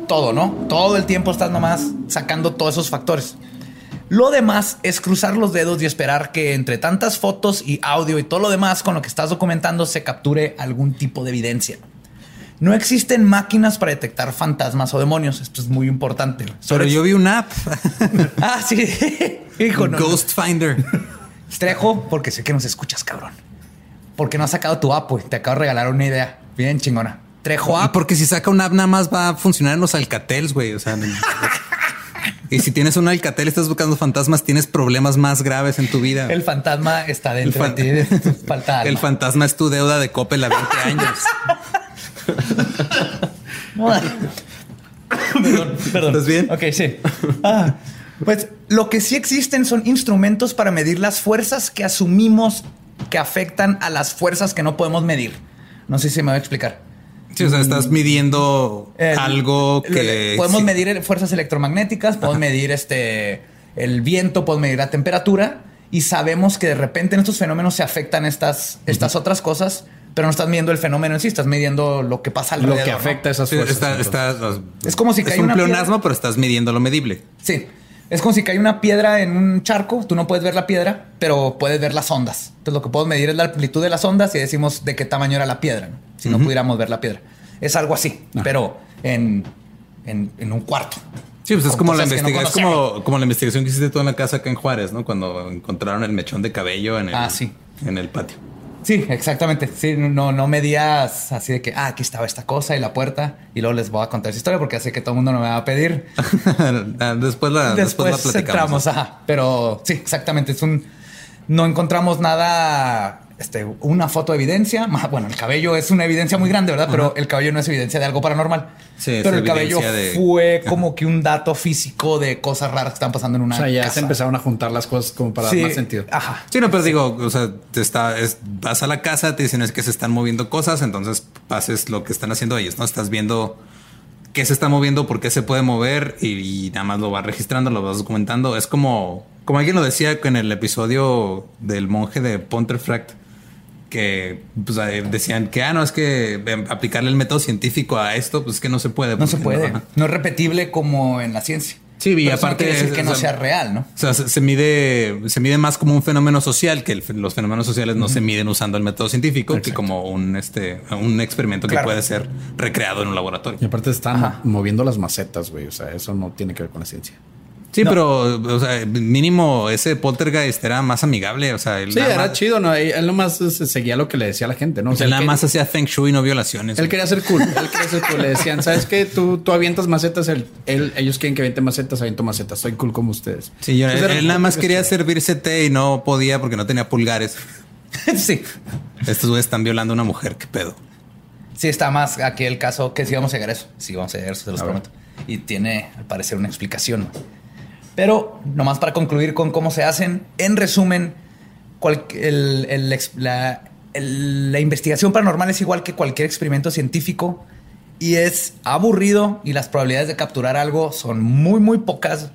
todo, ¿no? Todo el tiempo estás nomás sacando todos esos factores. Lo demás es cruzar los dedos y esperar que entre tantas fotos y audio y todo lo demás con lo que estás documentando se capture algún tipo de evidencia. No existen máquinas para detectar fantasmas o demonios. Esto es muy importante. Pero yo vi una app, <laughs> Ah, sí. <laughs> Hijo, no. Ghost Finder. Trejo, porque sé que nos escuchas, cabrón. Porque no has sacado tu app, güey. Te acabo de regalar una idea. Bien chingona. Trejo app. porque si saca una app nada más va a funcionar en los Alcatels, güey. O sea, <laughs> y si tienes un Alcatel y estás buscando fantasmas, tienes problemas más graves en tu vida. El fantasma está dentro El de ti. Falta El fantasma es tu deuda de Coppel a 20 años. <laughs> perdón, perdón. ¿Estás bien? Ok, sí. Ah, pues lo que sí existen son instrumentos para medir las fuerzas que asumimos que afectan a las fuerzas que no podemos medir. No sé si me voy a explicar. Sí, o sea, estás midiendo El- algo que... podemos sí. medir fuerzas electromagnéticas, podemos medir este el viento, podemos medir la temperatura y sabemos que de repente en estos fenómenos se afectan estas, estas otras cosas, pero no estás midiendo el fenómeno en sí, estás midiendo lo que pasa Lo alrededor. que ¿no? afecta a esas Sí, fuerzas. está- entonces. está- Es como si es cae un una pleonasmo, piedra. pero estás midiendo lo medible. Sí. Es como si cae una piedra en un charco, tú no puedes ver la piedra, pero puedes ver las ondas. Entonces lo que podemos medir es la amplitud de las ondas y decimos de qué tamaño era la piedra, ¿no? si no pudiéramos ver la piedra. Es algo así, pero en, en, en un cuarto. Sí, pues es como la que no investigación, es como, como la investigación que hiciste tú en la casa acá en Juárez, ¿no? Cuando encontraron el mechón de cabello en el, Ah, sí. en el patio. Sí, exactamente. Sí, no, no medías así de que, ah, aquí estaba esta cosa y la puerta. Y luego les voy a contar esa historia porque sé que todo el mundo no me va a pedir. <laughs> Ah, después la, después, Después, la platicamos. entramos, ajá. Pero sí, exactamente. Es un. No encontramos nada. Este, una foto de evidencia. <laughs> Bueno, el cabello es una evidencia muy grande, ¿verdad? Pero el cabello no es evidencia de algo paranormal. Sí, Pero el cabello de- fue como que un dato físico de cosas raras que están pasando en una O sea, ya casa. se empezaron a juntar las cosas como para Sí, dar más sentido. Ajá. Sí, no, pero digo, o sea, te está, es- vas a la casa, te dicen es que se están moviendo cosas, entonces pases lo que están haciendo ellos, ¿no? Estás viendo qué se está moviendo, por qué se puede mover y, y nada más lo vas registrando, lo vas documentando. Es como, como alguien lo decía en el episodio del monje de Pontefract, que pues, eh, decían que, ah, no, es que eh, aplicarle el método científico a esto, pues es que no se puede. No se puede. No es repetible como en la ciencia. Sí, y Pero eso no aparte quiere decir es- que no o sea, sea real, ¿no? O sea, se, se mide, se mide más como un fenómeno social, que el los fenómenos sociales no se miden usando el método científico, que como un, este, un experimento Claro. que puede ser recreado en un laboratorio. Y aparte están Ajá. moviendo las macetas, güey. O sea, eso no tiene que ver con la ciencia. Sí, No. pero o sea, mínimo ese poltergeist era más amigable. O sea, él Sí, era más, chido, ¿no? Él nomás eh, seguía lo que le decía a la gente, ¿no? O sea, él nada que- más hacía feng shui, no violaciones. Él quería ser cool. Él quería ser cool. Le decían, <laughs> ¿sabes qué? Tú, tú avientas macetas. Él, él- ellos quieren que aviente macetas, aviento macetas. Soy cool como ustedes. Sí, yo- él, nada más poco quería servirse té y no podía porque no tenía pulgares. <laughs> sí. Estos güeyes están violando a una mujer, qué pedo. Sí, está más aquí el caso que sí vamos a llegar a eso. Sí, vamos a llegar a eso, se los A ver. prometo. y tiene al parecer una explicación. Pero nomás para concluir con cómo se hacen, en resumen, la, la investigación paranormal es igual que cualquier experimento científico y es aburrido y las probabilidades de capturar algo son muy, muy pocas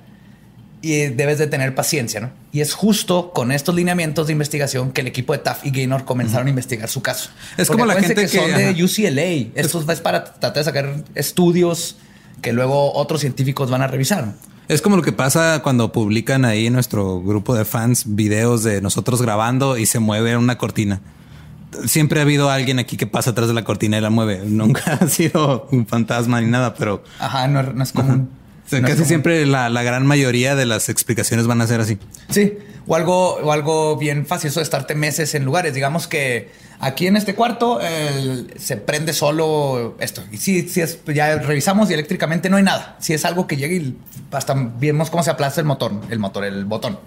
y debes de tener paciencia, ¿no? Y es justo con estos lineamientos de investigación que el equipo de Taff y Gaynor comenzaron a investigar su caso. Es como la gente que, son de UCLA. Esto es para tratar de sacar estudios que luego otros científicos van a revisar. Es como lo que pasa cuando publican ahí en nuestro grupo de fans videos de nosotros grabando y se mueve una cortina. Siempre ha habido alguien aquí que pasa atrás de la cortina y la mueve. Nunca <laughs> ha sido un fantasma ni nada, pero... Ajá, no, es común. casi siempre la, gran mayoría de las explicaciones van a ser así. Sí, o algo, o algo bien fácil, eso de estarte meses en lugares. Digamos que aquí en este cuarto se prende solo esto. Y si, si es, ya revisamos y eléctricamente no hay nada. Si es algo que llega y hasta vemos cómo se aplaza el motor, el motor, el botón.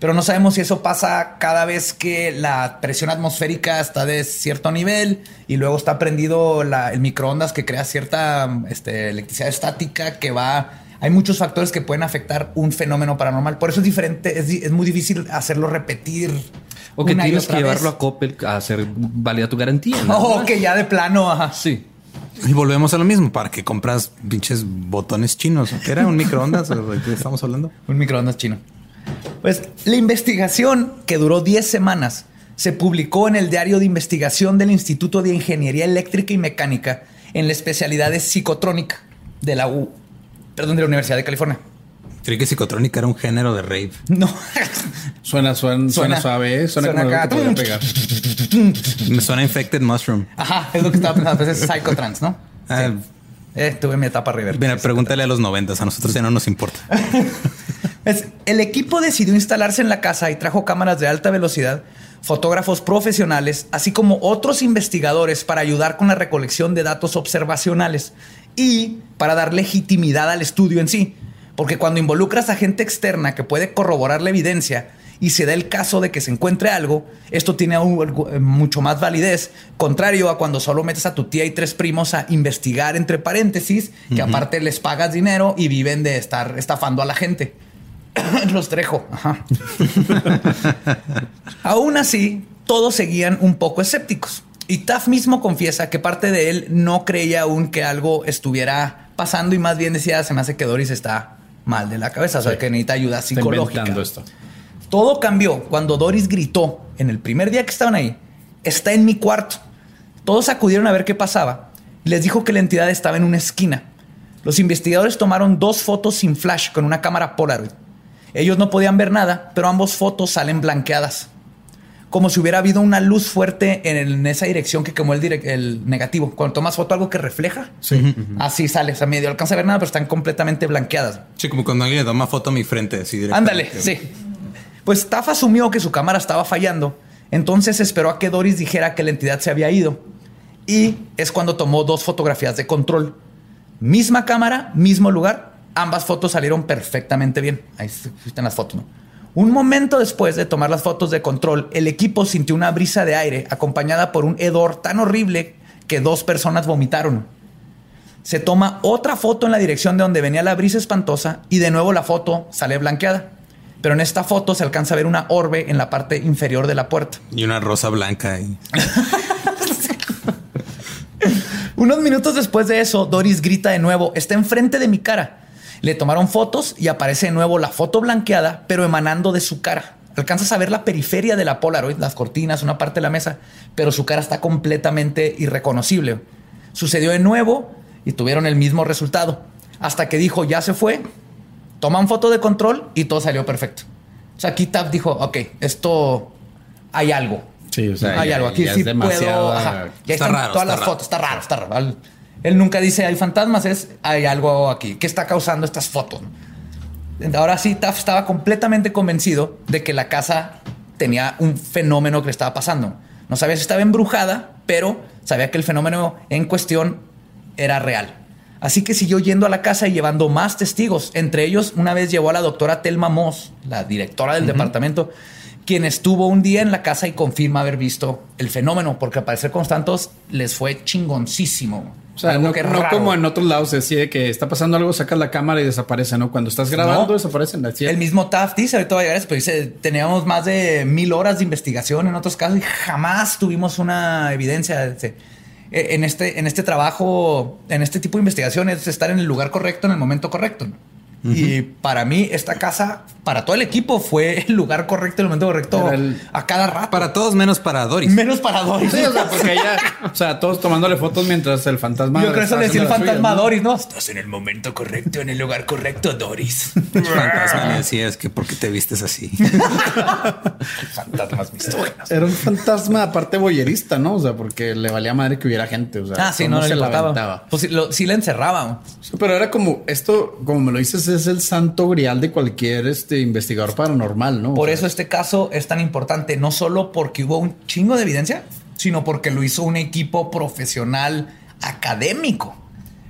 Pero no sabemos si eso pasa cada vez que la presión atmosférica está de cierto nivel y luego está prendido el microondas que crea cierta este, electricidad estática que va hay muchos factores que pueden afectar un fenómeno paranormal. Por eso es diferente, es, muy difícil hacerlo repetir. O que tienes que llevarlo a Coppel a hacer válida tu garantía. <laughs> O que ya de plano, ajá. Sí. Y volvemos a lo mismo, para que compras pinches botones chinos. ¿Qué era? ¿Un microondas? ¿De qué estamos hablando? Un microondas chino. Pues la investigación, que duró 10 semanas, se publicó en el diario de investigación del Instituto de Ingeniería Eléctrica y Mecánica en la especialidad de psicotrónica de la U perdón, de la Universidad de California. Creí que psicotrónica era un género de rave. No. <laughs> suena, suena, suena, suave, suena, como acá. Que pegar. Me suena Infected Mushroom. Ajá, es lo que estaba pensando. Pues es Psychotrans, ¿no? Ah, eh, tuve mi etapa river. Mira, pregúntale a los noventas. A nosotros ya no nos importa. <laughs> el equipo decidió instalarse en la casa y trajo cámaras de alta velocidad, fotógrafos profesionales, así como otros investigadores para ayudar con la recolección de datos observacionales y para dar legitimidad al estudio en sí. Porque cuando involucras a gente externa que puede corroborar la evidencia y se da el caso de que se encuentre algo, esto tiene eh, mucho más validez, contrario a cuando solo metes a tu tía y tres primos a investigar entre paréntesis, que aparte les pagas dinero y viven de estar estafando a la gente. <coughs> Los trejo. <laughs> Aún así, todos seguían un poco escépticos. Y Taff mismo confiesa que parte de él no creía aún que algo estuviera pasando y más bien decía, se me hace que Doris está mal de la cabeza, o sea, que necesita ayuda psicológica. Esto. Todo cambió cuando Doris gritó en el primer día que estaban ahí, está en mi cuarto. Todos acudieron a ver qué pasaba. Les dijo que la entidad estaba en una esquina. Los investigadores tomaron dos fotos sin flash con una cámara Polaroid. Ellos no podían ver nada, pero ambos fotos salen blanqueadas como si hubiera habido una luz fuerte en, esa dirección que quemó el, el, negativo. Cuando tomas foto algo que refleja, así sale. O sea, medio alcanza a ver nada, pero están completamente blanqueadas. Sí, como cuando alguien le toma foto a mi frente. Así Ándale, sí. Pues Taff asumió que su cámara estaba fallando. Entonces esperó a que Doris dijera que la entidad se había ido. Y es cuando tomó dos fotografías de control. Misma cámara, mismo lugar. Ambas fotos salieron perfectamente bien. Ahí están las fotos, ¿no? Un momento después de tomar las fotos de control, el equipo sintió una brisa de aire acompañada por un hedor tan horrible que dos personas vomitaron. Se toma otra foto en la dirección de donde venía la brisa espantosa y de nuevo la foto sale blanqueada. Pero en esta foto se alcanza a ver una orbe en la parte inferior de la puerta. Y una rosa blanca ahí. <laughs> Unos minutos después de eso, Doris grita de nuevo, está enfrente de mi cara. Le tomaron fotos y aparece de nuevo la foto blanqueada, pero emanando de su cara. Alcanzas a ver la periferia de la Polaroid, las cortinas, una parte de la mesa, pero su cara está completamente irreconocible. Sucedió de nuevo y tuvieron el mismo resultado. Hasta que dijo, ya se fue, toman foto de control y todo salió perfecto. O sea, aquí Tap dijo, ok, esto hay algo. Sí, o sea, hay algo. Aquí sí puedo. ya está están raro, todas las fotos. Está raro, está raro. Él nunca dice hay fantasmas, es hay algo aquí. ¿Qué está causando estas fotos? Ahora sí, Taff estaba completamente convencido de que la casa tenía un fenómeno que le estaba pasando. No sabía si estaba embrujada, pero sabía que el fenómeno en cuestión era real. Así que siguió yendo a la casa y llevando más testigos. Entre ellos, una vez llevó a la doctora Telma Moss, la directora del departamento, quien estuvo un día en la casa y confirma haber visto el fenómeno, porque al parecer Constantos les fue chingoncísimo. O sea, Algo no, que no como en otros lados decide que está pasando algo, sacas la cámara y desaparece, ¿no? Cuando estás grabando, No. desaparecen. Así. El mismo Taft dice, ahorita va a llegar pero dice, teníamos más de mil horas de investigación en otros casos y jamás tuvimos una evidencia. Eh, En este, en este trabajo, en este tipo de investigación es estar en el lugar correcto, en el momento correcto. ¿no? Y para mí, esta casa, para todo el equipo, fue el lugar correcto, el momento correcto el- a cada rato. Para todos menos para Doris. Menos para Doris. Sí, o sea, porque ella, o sea, todos tomándole fotos mientras el fantasma. Yo creo que eso le decía el fantasma a suyas, ¿no? Doris, ¿no? Estás en el momento correcto, en el lugar correcto, Doris. El fantasma le decía, es que ¿por qué te vistes así? <laughs> Fantasmas misóginos. Era un fantasma aparte boyerista, ¿no? O sea, porque le valía madre que hubiera gente. O sea, Ah, sí, no le se la aventaba. Pues sí, lo- sí la encerraba. Pero era como esto, como me lo dices, es el santo grial de cualquier este investigador paranormal, ¿no? O Por sea, eso este caso es tan importante, no solo porque hubo un chingo de evidencia, sino porque lo hizo un equipo profesional académico.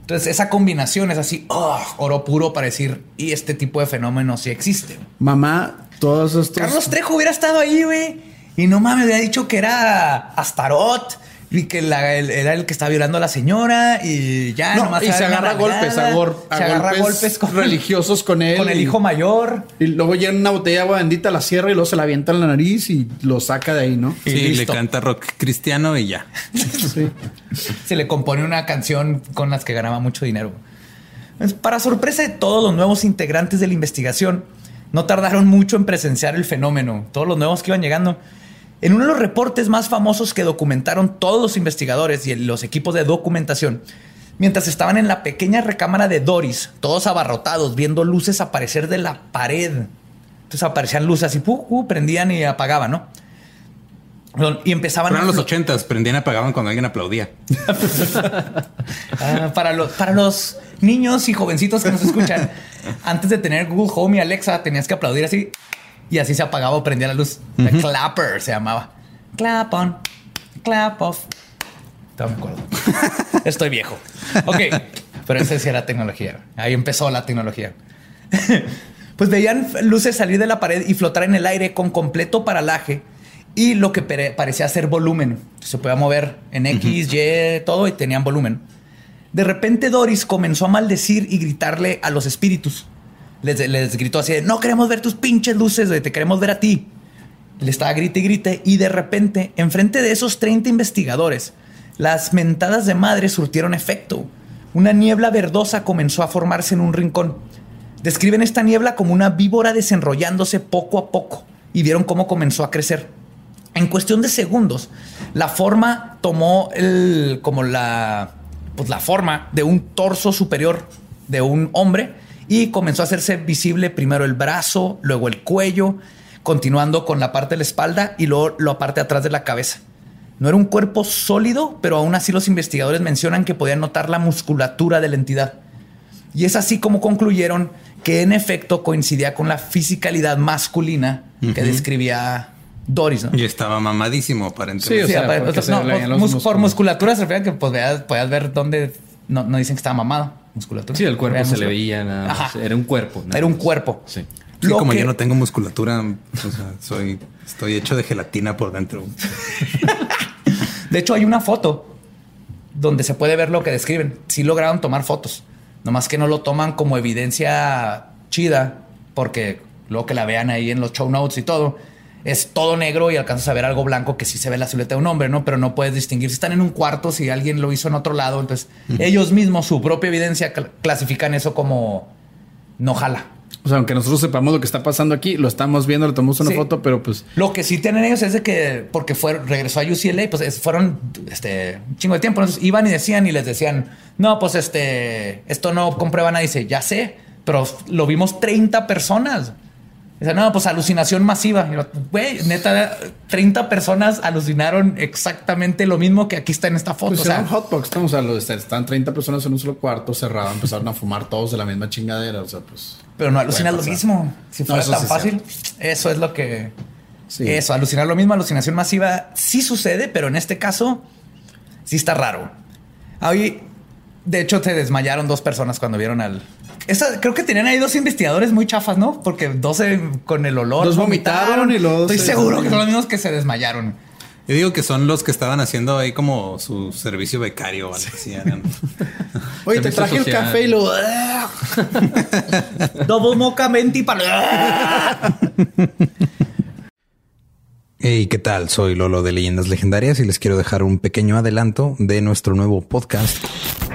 Entonces esa combinación es así, oh, oro puro para decir, y este tipo de fenómenos sí existen. Mamá, todos estos. Carlos Trejo hubiera estado ahí, güey. Y no mames, hubiera dicho que era Astarot y que la- el- era el que estaba violando a la señora y ya No, nomás y se agarra a golpes, a, gor- a se agarra golpes, golpes con, religiosos con él. con el y- hijo mayor. Y luego llena una botella de agua bendita, la cierra y luego se la avienta en la nariz y lo saca de ahí, ¿no? Y Sí, le listo. canta rock cristiano y ya. Sí. se le compone una canción con las que ganaba mucho dinero. Para sorpresa de todos los nuevos integrantes de la investigación, no tardaron mucho en presenciar el fenómeno. Todos los nuevos que iban llegando. En uno de los reportes más famosos que documentaron todos los investigadores y los equipos de documentación, mientras estaban en la pequeña recámara de Doris, todos abarrotados, viendo luces aparecer de la pared. Entonces aparecían luces así, pu, prendían y apagaban, ¿no? Y empezaban Fueron a los ochentas, prendían y apagaban cuando alguien aplaudía. <laughs> Ah, para, los, para los niños y jovencitos que nos escuchan, <laughs> antes de tener Google Home y Alexa, tenías que aplaudir así y así se apagaba o prendía la luz. The Clapper se llamaba. Clap on, clap off. Todavía me acuerdo. <laughs> Estoy viejo. Ok, pero ese sí era tecnología. Ahí empezó la tecnología. <laughs> pues veían luces salir de la pared y flotar en el aire con completo paralaje y lo que pare- parecía ser volumen. Se podía mover en X, Y, todo y tenían volumen. De repente Doris comenzó a maldecir y gritarle a los espíritus. Les, les gritó así, de, no queremos ver tus pinches luces, te queremos ver a ti. Le estaba grite y grite y de repente, enfrente de esos 30 investigadores, las mentadas de madre surtieron efecto. Una niebla verdosa comenzó a formarse en un rincón. Describen esta niebla como una víbora desenrollándose poco a poco y vieron cómo comenzó a crecer. En cuestión de segundos, la forma tomó el, como la, pues la forma de un torso superior de un hombre y comenzó a hacerse visible primero el brazo, luego el cuello, continuando con la parte de la espalda y luego la parte de atrás de la cabeza. No era un cuerpo sólido, pero aún así los investigadores mencionan que podían notar la musculatura de la entidad. Y es así como concluyeron que en efecto coincidía con la fisicalidad masculina que describía Doris. ¿no? Y estaba mamadísimo, aparentemente. Sí, o Sí, sea, apare- porque o sea, se no, por musculatura se refiere a que pues, veas- podías ver dónde no, no dicen que estaba mamado. Musculatura. Sí, el cuerpo se le veía nada más. Era un cuerpo. nada Era un cuerpo. Sí. Sí, Lo como que- yo no tengo musculatura, o sea, soy, estoy hecho de gelatina por dentro. De hecho, hay una foto donde se puede ver lo que describen. Sí lograron tomar fotos. Nomás que no lo toman como evidencia chida, porque luego que la vean ahí en los show notes y todo, es todo negro y alcanzas a ver algo blanco que sí se ve la silueta de un hombre, ¿no? Pero no puedes distinguir si están en un cuarto, si alguien lo hizo en otro lado. Entonces, ellos mismos, su propia evidencia, cl- clasifican eso como no jala. O sea, aunque nosotros sepamos lo que está pasando aquí, lo estamos viendo, le tomamos una Sí. foto, pero pues Lo que sí tienen ellos es de que, porque fue, regresó a UCLA, pues es- fueron este, un chingo de tiempo. Entonces iban y decían y les decían, no, pues este, esto no comprueba nada. Dice, ya sé, pero lo vimos 30 personas. Dice, no, pues alucinación masiva. Güey, neta, 30 personas alucinaron exactamente lo mismo que aquí está en esta foto. Pues o sea, hotbox, ¿no? O sea, están 30 personas en un solo cuarto cerrado, empezaron a fumar todos de la misma chingadera. O sea, pues. pero no alucinas lo mismo. Si fuera tan sí fácil, eso es lo que... Sí. Eso, alucinar lo mismo, alucinación masiva sí sucede, pero en este caso sí está raro. Ahí, de hecho, se desmayaron dos personas cuando vieron al. Creo que tenían ahí dos investigadores muy chafas, ¿no? Porque dos con el olor. Dos vomitaron y los Estoy seguro que son los mismos que se desmayaron. Yo digo que son los que estaban haciendo ahí como su servicio becario o algo así. Oye, te traje el café y lo. <laughs> Double moca menti para. <laughs> Hey, ¿qué tal? Soy Lolo de Leyendas Legendarias y les quiero dejar un pequeño adelanto de nuestro nuevo podcast.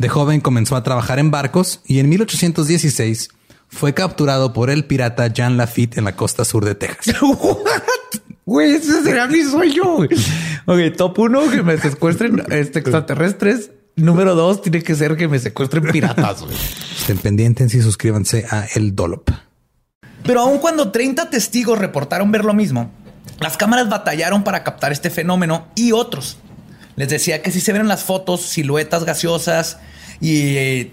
De joven comenzó a trabajar en barcos y en 1816 fue capturado por el pirata Jean Lafitte en la costa sur de Texas. <laughs> Güey, ese será mi sueño. Ok, top uno, que me secuestren este, extraterrestres. Número dos, tiene que ser que me secuestren piratas. Estén pendientes y suscríbanse a El Dolop. Pero aun cuando 30 testigos reportaron ver lo mismo, las cámaras batallaron para captar este fenómeno y otros. Les decía que si se ven las fotos, siluetas gaseosas y eh,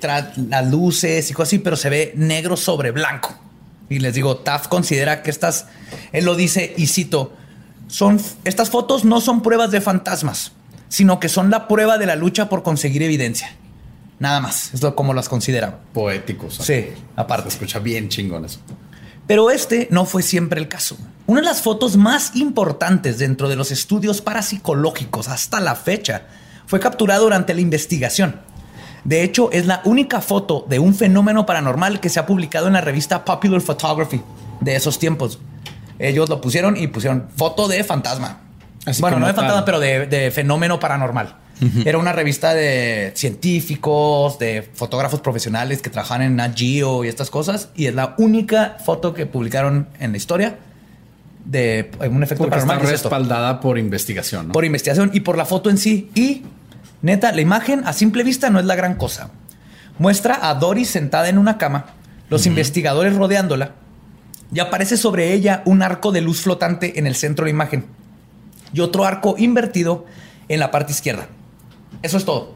las luces y cosas así, pero se ve negro sobre blanco. Y les digo, Taft considera que estas, él lo dice y cito, son, estas fotos no son pruebas de fantasmas, sino que son la prueba de la lucha por conseguir evidencia. Nada más, es lo como las considera. Poéticos. Sí, aparte. Se escucha bien chingón eso. Pero este no fue siempre el caso. Una de las fotos más importantes dentro de los estudios parapsicológicos hasta la fecha fue capturada durante la investigación. De hecho, es la única foto de un fenómeno paranormal que se ha publicado en la revista Popular Photography de esos tiempos. Ellos lo pusieron y pusieron foto de fantasma. bueno, no de fantasma, pero de, fenómeno paranormal. Era una revista de científicos, de fotógrafos profesionales que trabajan en Nat Geo y estas cosas. Y es la única foto que publicaron en la historia de un efecto Porque paranormal. Está respaldada por investigación. ¿no? Por investigación y por la foto en sí. Y neta, la imagen a simple vista no es la gran cosa. Muestra a Doris sentada en una cama, los investigadores rodeándola y aparece sobre ella un arco de luz flotante en el centro de la imagen y otro arco invertido en la parte izquierda. Eso es todo.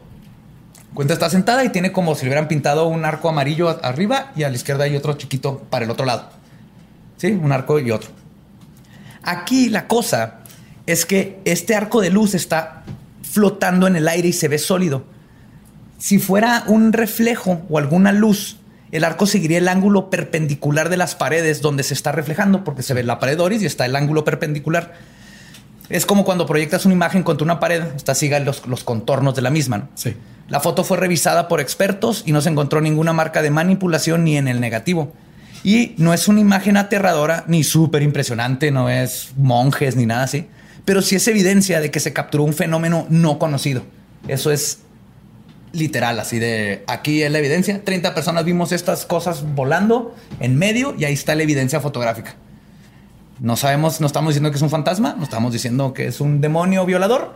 Cuenta está sentada y tiene como si le hubieran pintado un arco amarillo arriba y a la izquierda hay otro chiquito para el otro lado. Sí, un arco y otro. Aquí la cosa es que este arco de luz está flotando en el aire y se ve sólido. Si fuera un reflejo o alguna luz, el arco seguiría el ángulo perpendicular de las paredes donde se está reflejando, porque se ve la pared Doris y está el ángulo perpendicular. Es como cuando proyectas una imagen contra una pared, está siga los, los contornos de la misma. Sí. La foto fue revisada por expertos y no se encontró ninguna marca de manipulación ni en el negativo. Y no es una imagen aterradora ni súper impresionante, no es monjes ni nada así, pero sí es evidencia de que se capturó un fenómeno no conocido. Eso es literal, así de aquí es la evidencia. 30 personas vimos estas cosas volando en medio y ahí está la evidencia fotográfica. No sabemos, no estamos diciendo que es un fantasma, no estamos diciendo que es un demonio violador,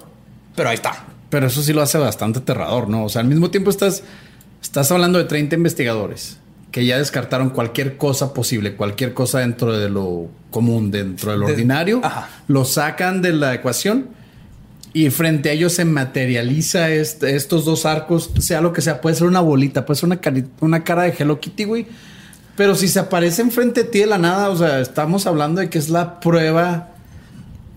pero ahí está. Pero eso sí lo hace bastante aterrador, ¿no? O sea, al mismo tiempo estás, estás hablando de 30 investigadores que ya descartaron cualquier cosa posible, cualquier cosa dentro de lo común, dentro de lo ordinario, lo sacan de la ecuación y frente a ellos se materializa estos dos arcos, sea lo que sea, puede ser una bolita, puede ser una, una cara de Hello Kitty, güey pero si se aparece enfrente de ti de la nada, o sea, estamos hablando de que es la prueba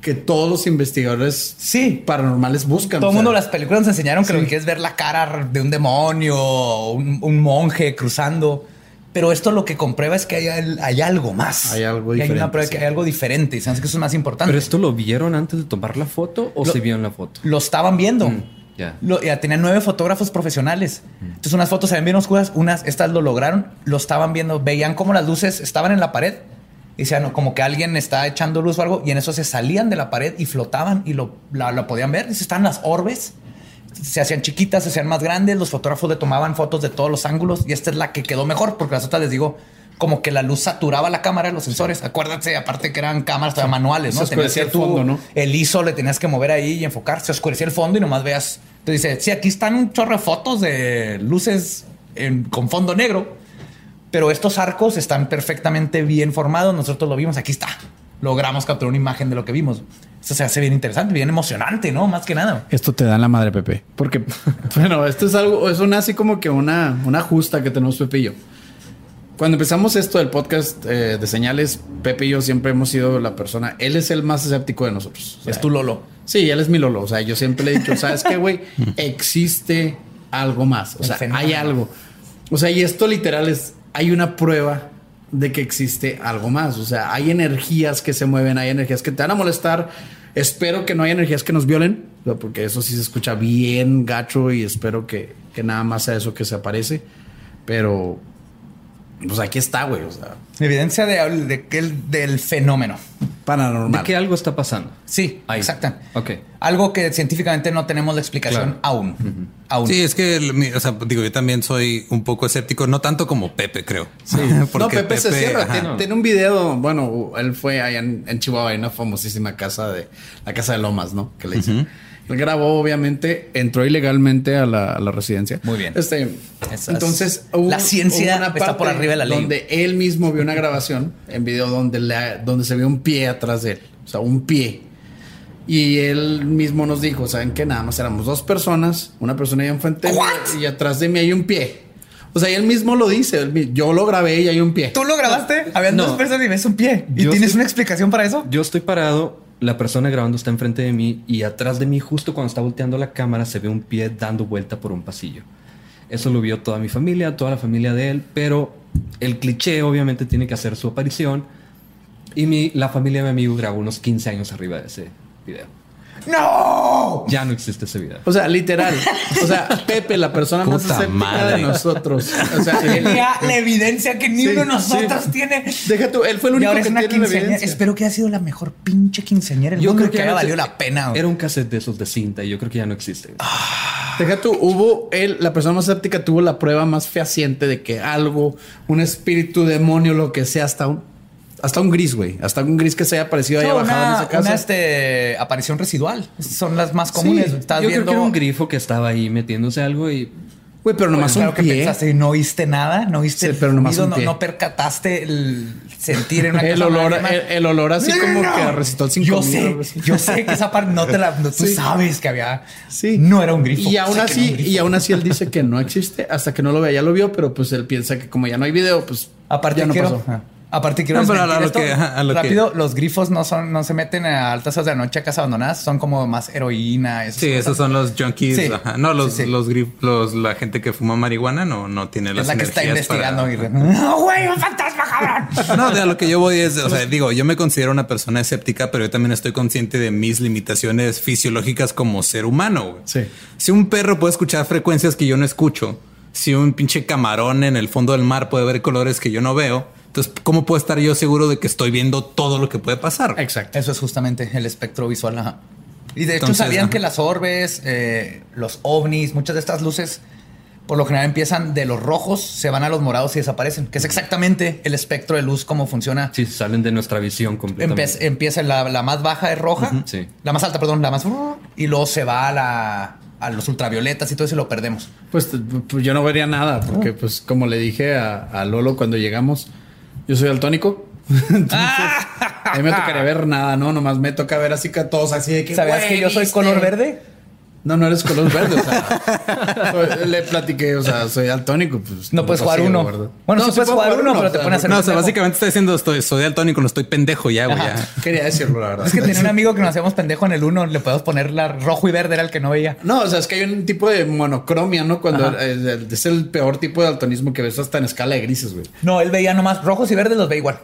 que todos los investigadores sí. paranormales buscan. Todo el mundo, las películas nos enseñaron que lo que quieres ver la cara de un demonio, un, monje cruzando. Pero esto lo que comprueba es que hay, algo más. Hay algo diferente. hay una prueba que hay algo diferente. Y sabes que eso es más importante. ¿Pero esto lo vieron antes de tomar la foto o se vio en la foto? Lo estaban viendo. Mm. Ya. tenían nueve fotógrafos profesionales. Entonces, unas fotos se ven bien oscuras, unas, estas lo lograron, lo estaban viendo, veían como las luces estaban en la pared y decían como que alguien está echando luz o algo, y en eso se salían de la pared y flotaban y lo, la, podían ver. Dice, están las orbes, se hacían chiquitas, se hacían más grandes, los fotógrafos le tomaban fotos de todos los ángulos y esta es la que quedó mejor, porque las otras les digo, como que la luz saturaba la cámara, los sensores. Acuérdense, aparte que eran cámaras todavía manuales, ¿no? Se oscurecía el fondo, ¿no? El ISO le tenías que mover ahí y enfocar. Se oscurecía el fondo y nomás veas. Te dice, sí, aquí están un chorro de fotos de luces en- con fondo negro, pero estos arcos están perfectamente bien formados. Nosotros lo vimos, aquí está. Logramos capturar una imagen de lo que vimos. Esto se hace bien interesante, bien emocionante, ¿no? Más que nada. Esto te da en la madre, Pepe. Porque, <laughs> bueno, esto es algo, es una así como que una, una justa que tenemos Pepe y yo. Cuando empezamos esto del podcast eh, de señales, Pepe y yo siempre hemos sido la persona. Él es el más escéptico de nosotros. O sea, es tu Lolo. Sí, él es mi Lolo. O sea, yo siempre le he dicho, ¿sabes qué, güey? <laughs> Existe algo más. O sea, hay algo. O sea, y esto literal es, hay una prueba de que existe algo más. O sea, hay energías que se mueven, hay energías que te van a molestar. Espero que no haya energías que nos violen, porque eso sí se escucha bien gacho y espero que, que nada más sea eso que se aparece. Pero, pues aquí está, güey. O sea, Evidencia de, de que el- del fenómeno. paranormal. De que algo está pasando. Sí, Ahí. exacto. Ok. Algo que científicamente no tenemos la explicación Claro. aún. Aún. Sí, es que, o sea, digo, yo también soy un poco escéptico, no tanto como Pepe, creo. Sí. <laughs> no, Pepe, se cierra. Tiene, tiene un video, bueno, él fue allá en, en Chihuahua, en una famosísima casa de la casa de Lomas, ¿no? Que le dicen. Grabó, obviamente, entró ilegalmente a la, a la residencia. Muy bien. Este, Esas- entonces, la ciencia está por arriba de la ley. Donde él mismo vio una grabación <laughs> en video donde, le- donde se ve un pie atrás de él. O sea, un pie. Y él mismo nos dijo, ¿saben qué? Nada más éramos dos personas, una persona ahí enfrente y atrás de mí hay un pie. O sea, él mismo lo dice, yo lo grabé y hay un pie. ¿Tú lo grabaste? Habían No. dos personas y ves un pie. ¿Y Yo tienes sí- una explicación para eso? Yo estoy parado, la persona grabando está enfrente de mí y atrás de mí, justo cuando está volteando la cámara, se ve un pie dando vuelta por un pasillo. Eso lo vio toda mi familia, toda la familia de él, pero el cliché obviamente tiene que hacer su aparición. Y mi, la familia de mi amigo grabó unos 15 años arriba de ese video. ¡No! Ya no existe ese video. O sea, literal. O sea, <laughs> Pepe, la persona más escéptica de nosotros. O sea, <laughs> Tenía la evidencia que ni Sí, uno de nosotros sí. tiene. deja tú, él fue el único que tiene la evidencia. Espero que haya sido la mejor pinche quinceañera del mundo que haya no valido exi- la pena. Era un cassette de esos de cinta y yo creo que ya no existe. Deja tú, hubo él, la persona más escéptica tuvo la prueba más fehaciente de que algo, un espíritu, demonio, lo que sea, hasta un, hasta un gris, güey. Hasta un gris que se haya aparecido ahí bajado en esa casa. una, este, aparición residual. Son las más comunes. Sí, Estás yo viendo. creo que era un grifo que estaba ahí metiéndose algo y Güey, pero nomás Claro un que pie. pensaste y no oíste nada, no oíste Sí, pero nomás ruido, un no, pie. no percataste el sentir en una <laughs> El olor, el, el olor así No, como no. que recitó el 5 Yo sé, yo sé que esa parte no te la, no, tú Sí. sabes que había, Sí. no era un grifo. Y aún que así, y aún así él dice que no existe hasta que no lo vea. Ya lo vio, pero pues él piensa que como ya no hay video, pues aparte ya no quiero, pasó. ah, aparte quiero No, pero a desmentir lo que- ajá, a lo que- rápido, los grifos no son, no se meten a altas horas de la noche a casas abandonadas, son como más heroína. esas Sí, cosas. esos son los junkies. Sí. ajá. No, los, Sí, sí. los, grif- los, la gente que fuma marihuana no, no tiene las es la que está para- investigando. y- <laughs> <laughs> No, güey, un fantasma, cabrón. <laughs> No, de a lo que yo voy es, o sea, digo, yo me considero una persona escéptica, pero yo también estoy consciente de mis limitaciones fisiológicas como ser humano. güey. Sí. Si un perro puede escuchar frecuencias que yo no escucho, si un pinche camarón en el fondo del mar puede ver colores que yo no veo, entonces, ¿cómo puedo estar yo seguro de que estoy viendo todo lo que puede pasar? Exacto. Eso es justamente el espectro visual. ajá. Y de hecho Entonces, sabían ajá. que las orbes, eh, los ovnis, muchas de estas luces, por lo general empiezan de los rojos, se van a los morados y desaparecen, que es exactamente el espectro de luz, cómo funciona. sí salen de nuestra visión completamente. Empe- empieza la, la más baja es roja, sí. la más alta, perdón, la más y luego se va a la a los ultravioletas y todo eso y lo perdemos. Pues, pues yo no vería nada, porque pues como le dije a, a Lolo cuando llegamos, yo soy daltónico. <laughs> Entonces, a mí me tocaría ver nada, ¿no? Nomás me toca ver así que todos así de que. ¿Sabías "Güey, que yo soy ¿viste?". color verde? No, no eres color verde, o sea. soy- <laughs> le platiqué, o sea, soy daltónico. Pues, No puedes jugar uno. Bueno, sí puedes puedo jugar uno, pero te o sea, pones a hacer No, o sea, básicamente está diciendo estoy, soy daltónico, no estoy pendejo ya, güey. Quería decirlo, la verdad. Es que tenía un <laughs> amigo que nos hacíamos pendejo en el uno, le podemos poner la rojo y verde, era el que no veía. No, o sea, es que hay un tipo de monocromia, ¿no? Cuando eh, es el peor tipo de daltonismo que ves hasta en escala de grises, güey. No, él veía nomás rojos y verdes, los ve igual.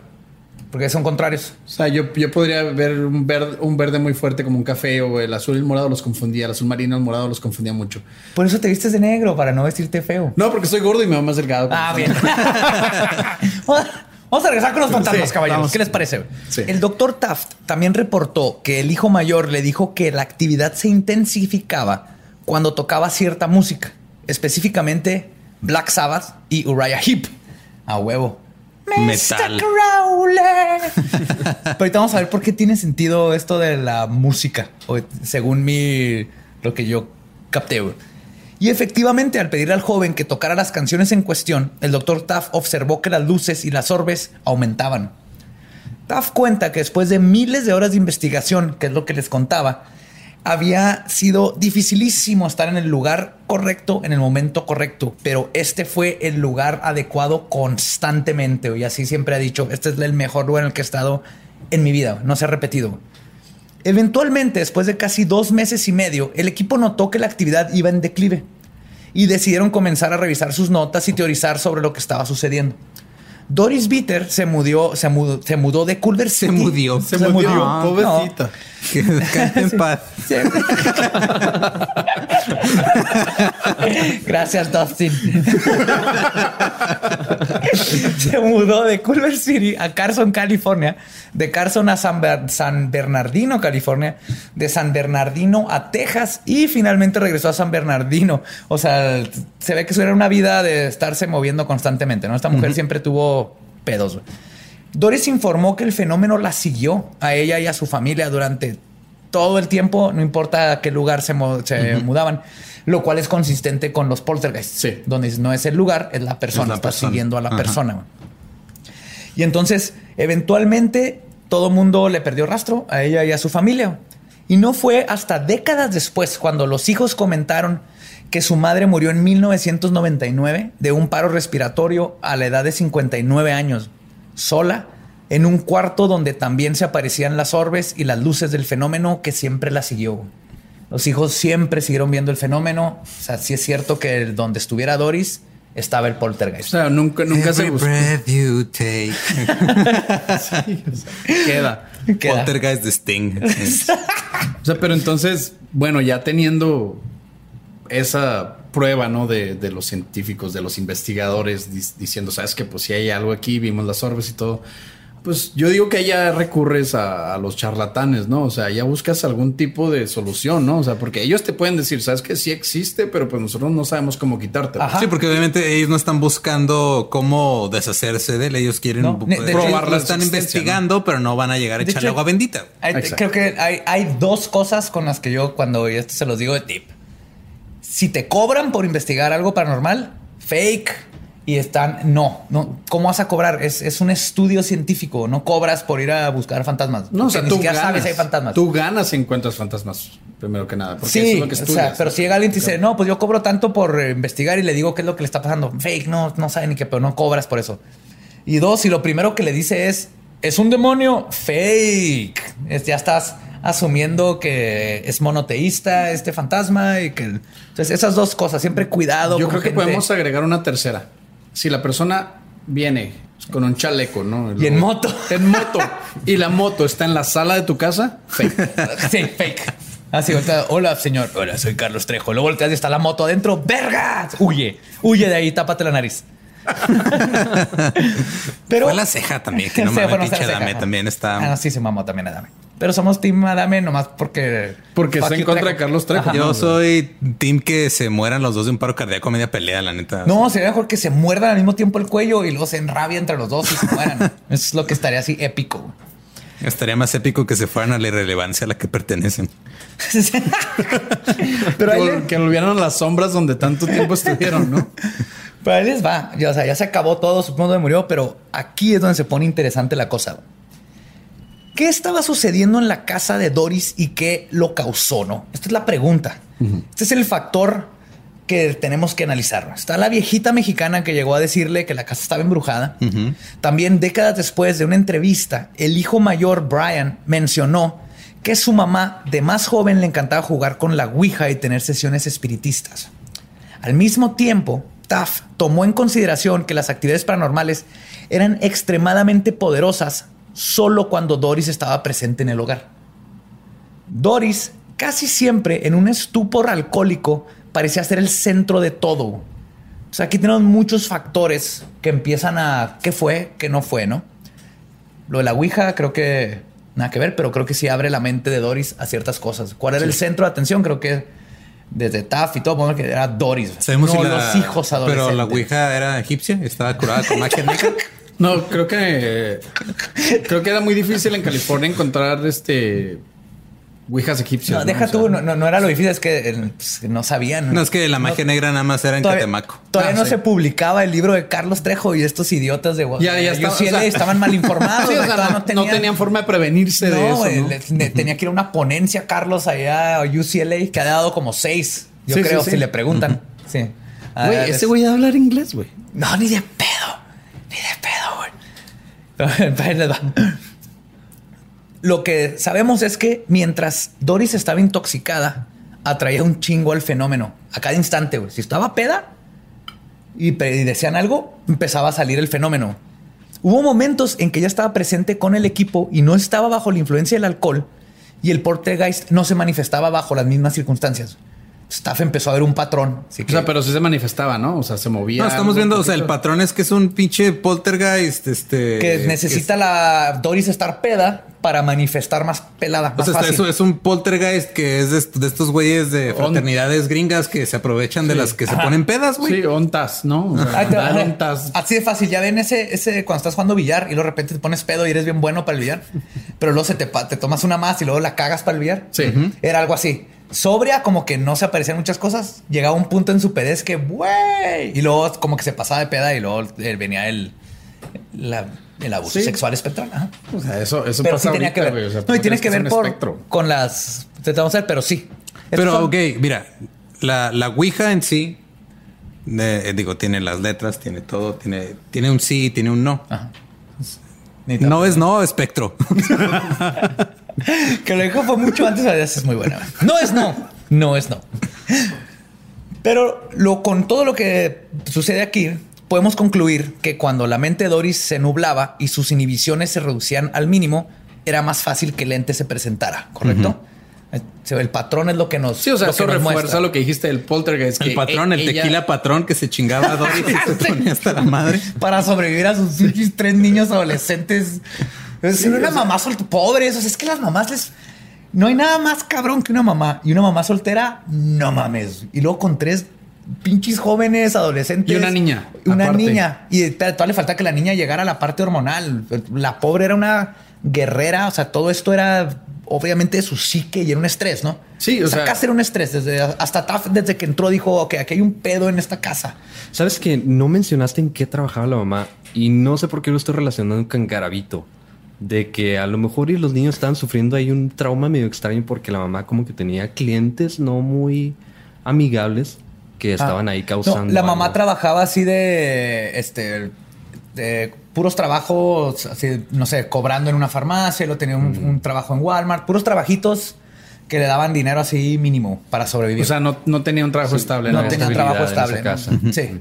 Porque son contrarios. O sea, yo, yo podría ver un verde, un verde muy fuerte como un café o el azul y el morado los confundía. El azul marino y el morado los confundía mucho. Por eso te vistes de negro, para no vestirte feo. No, porque soy gordo y me va más delgado. Ah, bien. <laughs> Vamos a regresar con los fantasmas, Sí, caballeros. vamos. ¿Qué les parece? Sí. El doctor Taft también reportó que el hijo mayor le dijo que la actividad se intensificaba cuando tocaba cierta música, específicamente Black Sabbath y Uriah Heep. A huevo. Metal. Crowley. Pero ahorita vamos a ver por qué tiene sentido esto de la música, o según mi lo que yo capté. Y efectivamente, al pedirle al joven que tocara las canciones en cuestión, el doctor Taff observó que las luces y las orbes aumentaban. Taff cuenta que después de miles de horas de investigación, que es lo que les contaba, había sido dificilísimo estar en el lugar correcto en el momento correcto, pero este fue el lugar adecuado constantemente. Y así siempre ha dicho, este es el mejor lugar en el que he estado en mi vida, no se ha repetido. Eventualmente, después de casi dos meses y medio, el equipo notó que la actividad iba en declive y decidieron comenzar a revisar sus notas y teorizar sobre lo que estaba sucediendo. Doris Bitter se mudó, se mudó, se mudó de Culver Se City. mudió. Se, murió, Ah, pobrecita. Que descanse en paz. Sí. <laughs> Gracias, Dustin. Se mudó de Culver City a Carson, California, de Carson a San, Ber- San Bernardino, California, de San Bernardino a Texas y finalmente regresó a San Bernardino. O sea, se ve que eso era una vida de estarse moviendo constantemente, ¿no? Esta mujer siempre tuvo pedos. Doris informó que el fenómeno la siguió a ella y a su familia durante todo el tiempo, no importa a qué lugar se mudaban, lo cual es consistente con los poltergeists, Sí. donde no es el lugar, es la persona, Es la está persona. siguiendo a la Ajá. persona. Y entonces, eventualmente, todo mundo le perdió rastro a ella y a su familia. Y no fue hasta décadas después, cuando los hijos comentaron que su madre murió en 1999 de un paro respiratorio a la edad de 59 años, sola, en un cuarto donde también se aparecían las orbes y las luces del fenómeno que siempre la siguió. Los hijos siempre siguieron viendo el fenómeno. O sea, sí es cierto que el- donde estuviera Doris estaba el O poltergeist. sea, nunca, nunca se buscó. breath you take. <laughs> Queda. Queda. Poltergeist de Sting. O sea, pero entonces, bueno, ya teniendo esa prueba, ¿no? De, de los científicos, de los investigadores, dis- diciendo, sabes que pues si hay algo aquí, vimos las orbes y todo. Pues yo digo que ya recurres a, a los charlatanes, ¿no? O sea, ya buscas algún tipo de solución, ¿no? O sea, porque ellos te pueden decir, sabes que sí existe, pero pues nosotros no sabemos cómo quitarte. Ajá. Sí, porque obviamente ellos no están buscando cómo deshacerse de él. Ellos quieren No, de- de hecho, probar, la lo están investigando, pero no van a llegar a De echarle hecho, agua bendita. Hay- creo que hay, hay dos cosas con las que yo cuando esto se los digo de tip. Si te cobran por investigar algo paranormal, fake y están, no, no, ¿cómo vas a cobrar? Es, es un estudio científico, no cobras por ir a buscar fantasmas. No, o sea, ni tú siquiera ganas. sabes si hay fantasmas. Tú ganas si encuentras fantasmas, primero que nada. Porque sí, eso es lo que o sea, pero si llega alguien y dice, no, pues yo cobro tanto por eh, investigar y le digo qué es lo que le está pasando. Fake, no, no sabe ni qué, pero no cobras por eso. Y dos, si lo primero que le dice es, es un demonio, fake. Es- ya estás asumiendo que es monoteísta este fantasma y que... Entonces, esas dos cosas, siempre cuidado. Yo con creo que gente. podemos agregar una tercera. Si la persona viene con un chaleco, ¿no? Y en moto. En moto. y la moto está en la sala de tu casa, fake. <laughs> Sí, fake. Así, hola, señor. Hola, soy Carlos Trejo. Luego volteas y está la moto adentro. ¡Vergas! Huye. Huye de ahí, tápate la nariz. <laughs> Pero... Fue la ceja también, que no <laughs> bueno, pinche Adame también está. Ah, no, sí, se mamó también Adame. Pero somos Team Adame nomás porque... Porque está en contra de Carlos Trejo. Ajá. Yo soy team que se mueran los dos de un paro cardíaco a media pelea, la neta. No, sería mejor que se muerdan al mismo tiempo el cuello y luego se enrabia entre los dos y se mueran. <laughs> Eso es lo que estaría así épico. Estaría más épico que se fueran a la irrelevancia a la que pertenecen. <laughs> Pero ahí, Que, le- que volvieran a las sombras donde tanto tiempo estuvieron, ¿no? <laughs> pero ahí les va. Ya, o sea, ya se acabó todo, supongo que murió, pero aquí es donde se pone interesante la cosa. ¿Qué estaba sucediendo en la casa de Doris y qué lo causó? No, esta es la pregunta. Este es el factor que tenemos que analizar. Está la viejita mexicana que llegó a decirle que la casa estaba embrujada. También décadas después de una entrevista, el hijo mayor Brian mencionó que su mamá de más joven le encantaba jugar con la Ouija y tener sesiones espiritistas. Al mismo tiempo, Taft tomó en consideración que las actividades paranormales eran extremadamente poderosas solo cuando Doris estaba presente en el hogar. Doris, casi siempre en un estupor alcohólico, parecía ser el centro de todo. O sea, aquí tenemos muchos factores que empiezan a qué fue, qué no fue, ¿no? Lo de la Ouija creo que nada que ver, pero creo que sí abre la mente de Doris a ciertas cosas. ¿Cuál era el centro de atención? Creo que desde Taff y todo, bueno, que era Doris. Sabemos no si la- los hijos adolescentes. Pero la Ouija era egipcia, estaba curada con magia negra. <laughs> No, creo que creo que era muy difícil en California encontrar este Ouijas egipcias. No, deja O sea, tú, no, no, no era lo difícil, es que eh, pues, no sabían. No es que la magia negra nada más era en Todavía, Catemaco. todavía Ah, no sí. se publicaba el libro de Carlos Trejo y estos idiotas de Ya, ya estaba, UCLA o sea- estaban mal informados. <laughs> Sí, o sea, no, no tenían forma de prevenirse de eso. le- le- tenía que ir a una ponencia Carlos allá a UCLA que ha dado como seis, yo Sí, creo, sí, sí. si le preguntan. Sí. Güey, es- ese güey a hablar inglés, güey. No, ni de pedo. Ni de pedo, güey. <laughs> Lo que sabemos es que mientras Doris estaba intoxicada, atraía un chingo al fenómeno. A cada instante, güey. Si estaba peda y, pe- y decían algo, empezaba a salir el fenómeno. Hubo momentos en que ella estaba presente con el equipo y no estaba bajo la influencia del alcohol y el poltergeist no se manifestaba bajo las mismas circunstancias. Staff empezó a ver un patrón. Así O que- sea, pero sí se manifestaba, ¿no? O sea, se movía. No, estamos viendo, o sea, el patrón es que es un pinche poltergeist, este... que necesita la Doris estar peda para manifestar más pelada, O más sea, fácil. eso es un poltergeist que es de, est- de estos güeyes de On- fraternidades gringas que se aprovechan de las que se ponen pedas, güey. Sí, ontas, ¿no? O sea, ontas. Así de fácil. Ya ven ese, ese cuando estás jugando billar y luego de repente te pones pedo y eres bien bueno para el billar, pero luego se te, te tomas una más y luego la cagas para el billar. Sí. Era algo así. Sobria, como que no se aparecían muchas cosas. Llegaba un punto en su pedez que, güey. Y luego como que se pasaba de peda y luego eh, venía el, la- el abuso Sí. sexual espectral. Ajá. O sea, eso, eso Pero sí tenía que ver. güey. O sea, no, y tienes es que ver por, con las... Te vamos a ver, pero sí. Pero, son- ok, mira, la, la Ouija en sí, eh, digo, tiene las letras, tiene todo, tiene, tiene un sí y tiene un no. No es no, espectro. <laughs> <laughs> Que lo dijo fue mucho antes, es muy buena. No es no, no es no. Pero lo, con todo lo que sucede aquí, podemos concluir que cuando la mente de Doris se nublaba y sus inhibiciones se reducían al mínimo, era más fácil que el ente se presentara, ¿correcto? El patrón es lo que nos Sí, o sea, eso refuerza muestra. lo que dijiste del poltergeist. El que patrón, e- el ella- tequila patrón que se chingaba a Doris y se <laughs> ponía hasta la madre. para sobrevivir a sus tres niños adolescentes. Es una mamá soltera, pobres. O sea, es que las mamás les. No hay nada más cabrón que una mamá. Y una mamá soltera, no mames. Y luego con tres pinches jóvenes adolescentes. Y una niña, Una aparte. niña. Y todavía le falta que la niña llegara a la parte hormonal. La pobre era una guerrera. O sea, todo esto era obviamente de su psique y era un estrés, ¿no? Sí, o Esa sea- casa era un estrés. Desde, hasta Taft, desde que entró, dijo, ok, aquí hay un pedo en esta casa. Sabes que no mencionaste en qué trabajaba la mamá y no sé por qué lo estoy relacionando con Garabito. De que a lo mejor y los niños estaban sufriendo ahí un trauma medio extraño porque la mamá como que tenía clientes no muy amigables que estaban Ah, ahí no, causando. la mamá algo. trabajaba así de este de puros trabajos, así, no sé, cobrando en una farmacia, lo tenía un, un trabajo en Walmart, puros trabajitos que le daban dinero así mínimo para sobrevivir. O sea, no, no tenía un trabajo estable. no había tenía estabilidad trabajo en esa estable. ¿no? casa. Sí.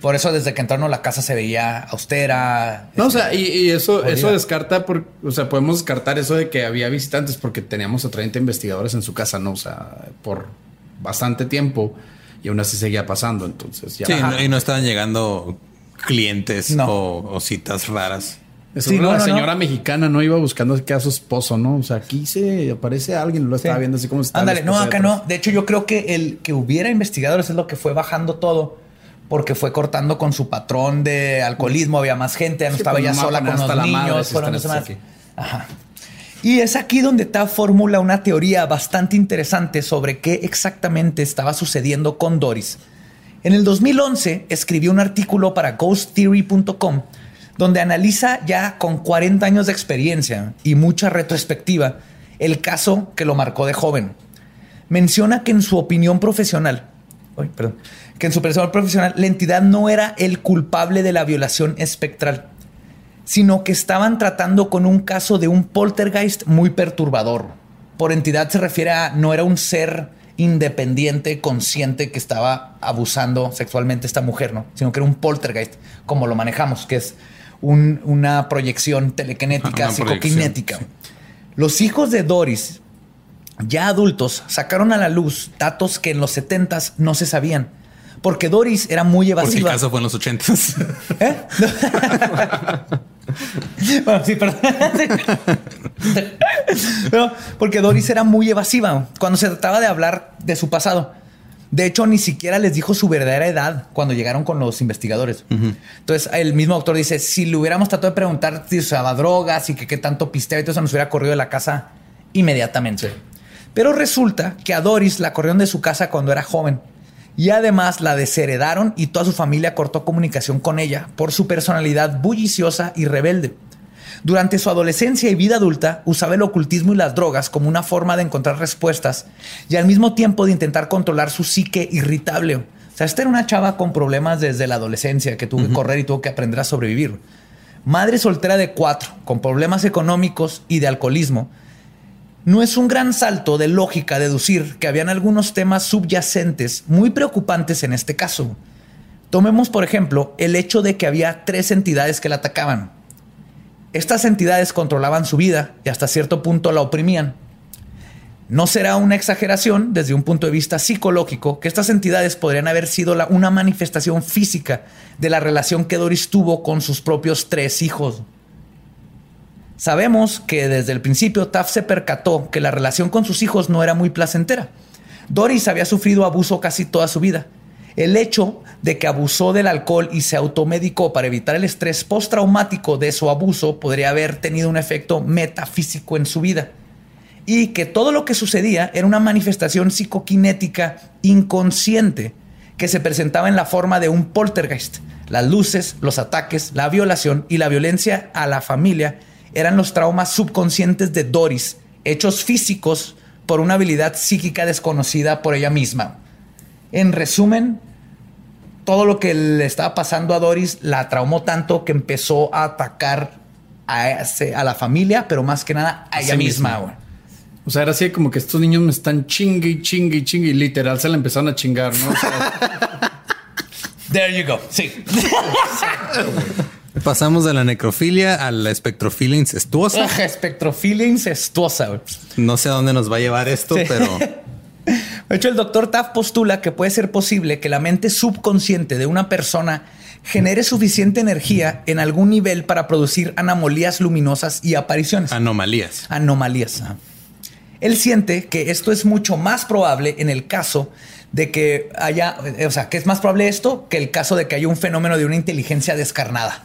Por eso desde que entraron la casa se veía austera. No, o sea, y, y eso, Jodida. eso descarta, por, o sea, podemos descartar eso de que había visitantes porque teníamos a 30 investigadores en su casa, ¿no? O sea, por bastante tiempo y aún así seguía pasando. Entonces, ya. Sí, no- y no estaban llegando clientes No. o, o citas raras. Eso Sí, era no, la señora no. mexicana no iba buscando que a su esposo, ¿no? O sea, aquí se aparece alguien, lo estaba Sí. viendo así como está. Ándale, no, acá no. De hecho, yo creo que el que hubiera investigadores es lo que fue bajando todo. Porque fue cortando con su patrón de alcoholismo, había más gente, ya no Sí, estaba pues, ya sola con los madre niños, fueron. Ajá. Y es aquí donde está formula una teoría bastante interesante sobre qué exactamente estaba sucediendo con Doris. En el 2011 escribió un artículo para ghosttheory.com donde analiza ya con 40 años de experiencia y mucha retrospectiva el caso que lo marcó de joven. Menciona que en su opinión profesional, Uy, perdón, que en su opinión profesional la entidad no era el culpable de la violación espectral, sino que estaban tratando con un caso de un poltergeist muy perturbador. Por entidad se refiere a no era un ser independiente, consciente que estaba abusando sexualmente a esta mujer, ¿no? Sino que era un poltergeist, como lo manejamos, que es un- una proyección telequinética, <laughs> Una psicoquinética. proyección, Los hijos de Doris, ya adultos, sacaron a la luz datos que en los 70s no se sabían. Porque Doris era muy Porque el evasiva. caso fue en los ochentas. <laughs> ¿Eh? <laughs> bueno, sí, perdón. <laughs> Porque Doris era muy evasiva cuando se trataba de hablar de su pasado. De hecho, ni siquiera les dijo su verdadera edad cuando llegaron con los investigadores. Entonces, el mismo doctor dice, si le hubiéramos tratado de preguntar si usaba drogas y que qué tanto pisteaba y todo eso, nos hubiera corrido de la casa inmediatamente. Pero resulta que a Doris la corrieron de su casa cuando era joven y además la desheredaron y toda su familia cortó comunicación con ella por su personalidad bulliciosa y rebelde. Durante su adolescencia y vida adulta usaba el ocultismo y las drogas como una forma de encontrar respuestas y al mismo tiempo de intentar controlar su psique irritable. O sea, esta era una chava con problemas desde la adolescencia que tuvo que correr y tuvo que aprender a sobrevivir. Madre soltera de cuatro, con problemas económicos y de alcoholismo, no es un gran salto de lógica deducir que habían algunos temas subyacentes muy preocupantes en este caso. Tomemos, por ejemplo, el hecho de que había tres entidades que la atacaban. Estas entidades controlaban su vida y hasta cierto punto la oprimían. No será una exageración desde un punto de vista psicológico que estas entidades podrían haber sido una manifestación física de la relación que Doris tuvo con sus propios tres hijos. Sabemos que desde el principio Taft se percató que la relación con sus hijos no era muy placentera. Doris había sufrido abuso casi toda su vida. El hecho de que abusó del alcohol y se automedicó para evitar el estrés postraumático de su abuso podría haber tenido un efecto metafísico en su vida. Y que todo lo que sucedía era una manifestación psicoquinética inconsciente que se presentaba en la forma de un poltergeist. Las luces, los ataques, la violación y la violencia a la familia eran los traumas subconscientes de Doris, hechos físicos por una habilidad psíquica desconocida por ella misma. En resumen, todo lo que le estaba pasando a Doris la traumó tanto que empezó a atacar a, la familia, pero más que nada a ella misma. O sea, era así como que estos niños me están chingue y chingue y chingue y literal se la empezaron a chingar, ¿no? <laughs> There you go. Sí. <laughs> Pasamos de la necrofilia a la espectrofilia incestuosa. espectrofilia incestuosa. No sé a dónde nos va a llevar esto, pero... <laughs> De hecho, el doctor Taft postula que puede ser posible que la mente subconsciente de una persona genere suficiente energía en algún nivel para producir anomalías luminosas y apariciones. Anomalías. Anomalías. Él siente que esto es mucho más probable en el caso de que haya, o sea, que es más probable esto que el caso de que haya un fenómeno de una inteligencia descarnada.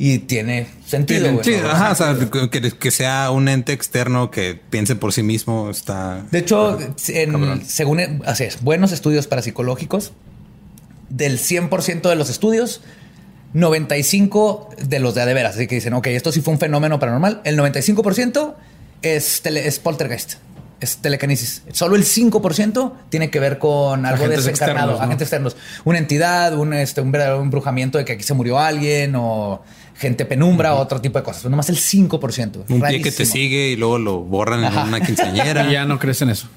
Y tiene sentido. sí, ajá, o sea, que, sea un ente externo que piense por sí mismo está. De hecho, según así es, buenos estudios parapsicológicos, del 100% de los estudios, 95 de los de adeveras. Así que dicen, ok, esto sí fue un fenómeno paranormal. El 95% es, es poltergeist es telequinesis. Solo el 5% tiene que ver con algo desencarnado, agentes externos. Una entidad, un, este, un verdadero embrujamiento de que aquí se murió alguien o gente penumbra, o otro tipo de cosas. Nomás el 5%. Un pie que te sigue y luego lo borran en una quinceañera. y <laughs> ya no crees en eso.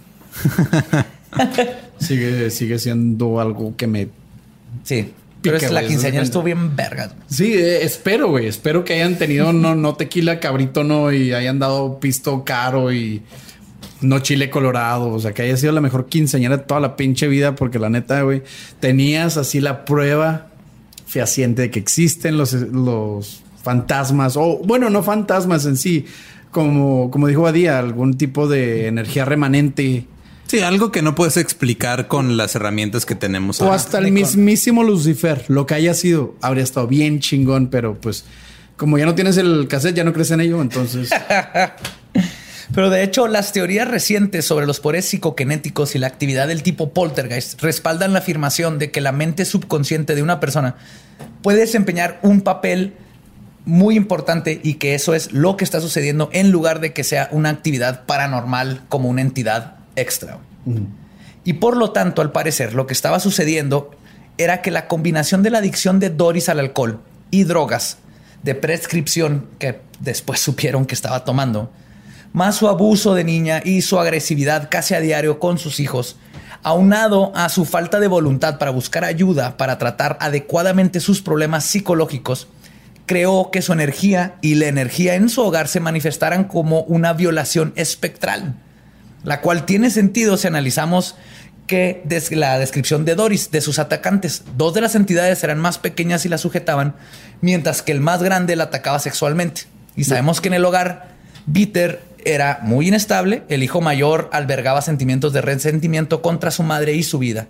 <laughs> sigue, sigue siendo algo que me. Sí. Pero es la quinceañera estuvo bien verga. Sí, eh, espero, güey. Espero que hayan tenido no, no tequila cabrito, no, y hayan dado pisto caro y no chile colorado. O sea, que haya sido la mejor quinceañera de toda la pinche vida, porque la neta, güey, tenías así la prueba fehaciente de que existen los, los fantasmas, o bueno, no fantasmas en sí, como, como dijo Badía, algún tipo de energía remanente. Sí, algo que no puedes explicar con las herramientas que tenemos. O hasta el mismísimo Lucifer, lo que haya sido, habría estado bien chingón, pero pues como ya no tienes el cassette, ya no crees en ello, entonces... <laughs> Pero de hecho, las teorías recientes sobre los poderes psicoquinéticos y la actividad del tipo poltergeist respaldan la afirmación de que la mente subconsciente de una persona puede desempeñar un papel muy importante y que eso es lo que está sucediendo en lugar de que sea una actividad paranormal como una entidad extra. Y por lo tanto, al parecer, lo que estaba sucediendo era que la combinación de la adicción de Doris al alcohol y drogas de prescripción que después supieron que estaba tomando más su abuso de niña y su agresividad casi a diario con sus hijos, aunado a su falta de voluntad para buscar ayuda para tratar adecuadamente sus problemas psicológicos, creó que su energía y la energía en su hogar se manifestaran como una violación espectral, la cual tiene sentido si analizamos que la descripción de Doris, de sus atacantes, dos de las entidades eran más pequeñas y la sujetaban, mientras que el más grande la atacaba sexualmente. Y sabemos que en el hogar Bitter era muy inestable. El hijo mayor albergaba sentimientos de resentimiento contra su madre y su vida.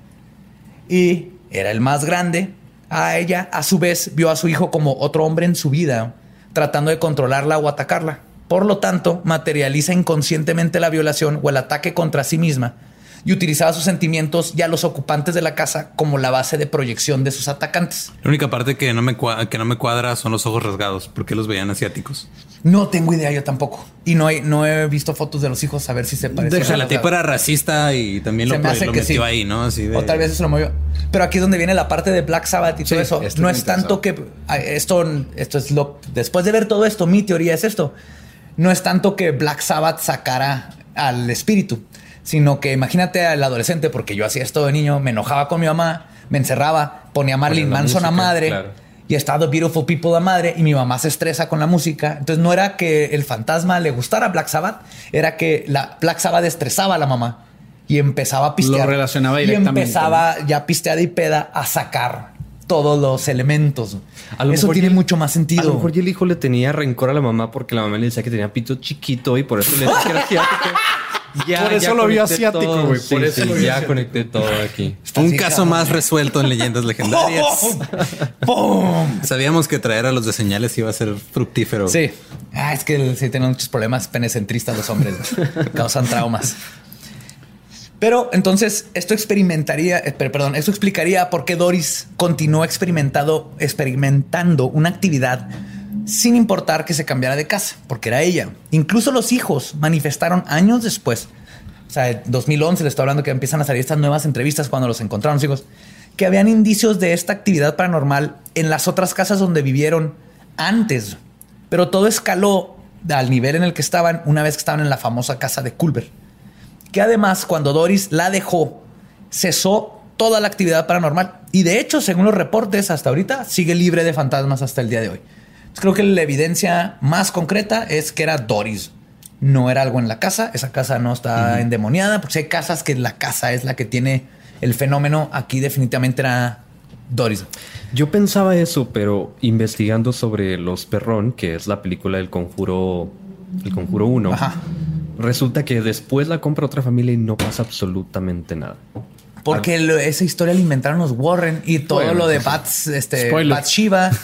Y era el más grande. A ella, a su vez, vio a su hijo como otro hombre en su vida, tratando de controlarla o atacarla. Por lo tanto, materializa inconscientemente la violación o el ataque contra sí misma y utilizaba sus sentimientos y a los ocupantes de la casa como la base de proyección de sus atacantes. La única parte que no me, cuadra, que no me cuadra son los ojos rasgados, porque los veían asiáticos. No tengo idea yo tampoco. Y no, he, no he visto fotos de los hijos a ver si se parecen. O la tipo era racista y también lo, lo metió ahí, ¿no? Así de... O tal vez eso lo movió. Pero aquí es donde viene la parte de Black Sabbath y todo eso. No es tanto que esto, esto es lo. Después de ver todo esto, mi teoría es esto. No es tanto que Black Sabbath sacara al espíritu, sino que imagínate al adolescente, porque yo hacía esto de niño, me enojaba con mi mamá, me encerraba, ponía Marilyn Manson a madre y estaba The Beautiful People a madre y mi mamá se estresa con la música. Entonces no era que el fantasma le gustara Black Sabbath, era que la Black Sabbath estresaba a la mamá y empezaba a pistear. Lo relacionaba Y empezaba ya pisteada y peda a sacar todos los elementos. Eso tiene mucho más sentido. A lo mejor el hijo le tenía rencor a la mamá porque la mamá le decía que tenía pito chiquito y por eso le decía que era <laughs> Ya, por eso lo vio asiático, güey. por eso lo ya conecté todo aquí. Un caso más resuelto en leyendas legendarias. <laughs> Sabíamos que traer a los de señales iba a ser fructífero. Sí. Ah, es que sí tienen muchos problemas penecentristas los hombres. Causan traumas. Pero entonces esto experimentaría, eh, perdón, esto explicaría por qué Doris continuó experimentando, experimentando una actividad sin importar que se cambiara de casa, porque era ella. Incluso los hijos manifestaron años después, o sea, en 2011 les estoy hablando que empiezan a salir estas nuevas entrevistas cuando los encontraron los hijos, que habían indicios de esta actividad paranormal en las otras casas donde vivieron antes. Pero todo escaló al nivel en el que estaban una vez que estaban en la famosa casa de Culver. Que además, cuando Doris la dejó, cesó toda la actividad paranormal. Y de hecho, según los reportes, hasta ahorita sigue libre de fantasmas hasta el día de hoy. Creo que la evidencia más concreta es que era Doris. No era algo en la casa. Esa casa no está endemoniada, porque hay casas que la casa es la que tiene el fenómeno. Aquí definitivamente era Doris. Yo pensaba eso, pero investigando sobre Los Perrón, que es la película del Conjuro, el Conjuro 1, resulta que después la compra otra familia y no pasa absolutamente nada. Porque esa historia la inventaron los Warren y todo lo de Bats, este, Bats Shiva. <laughs>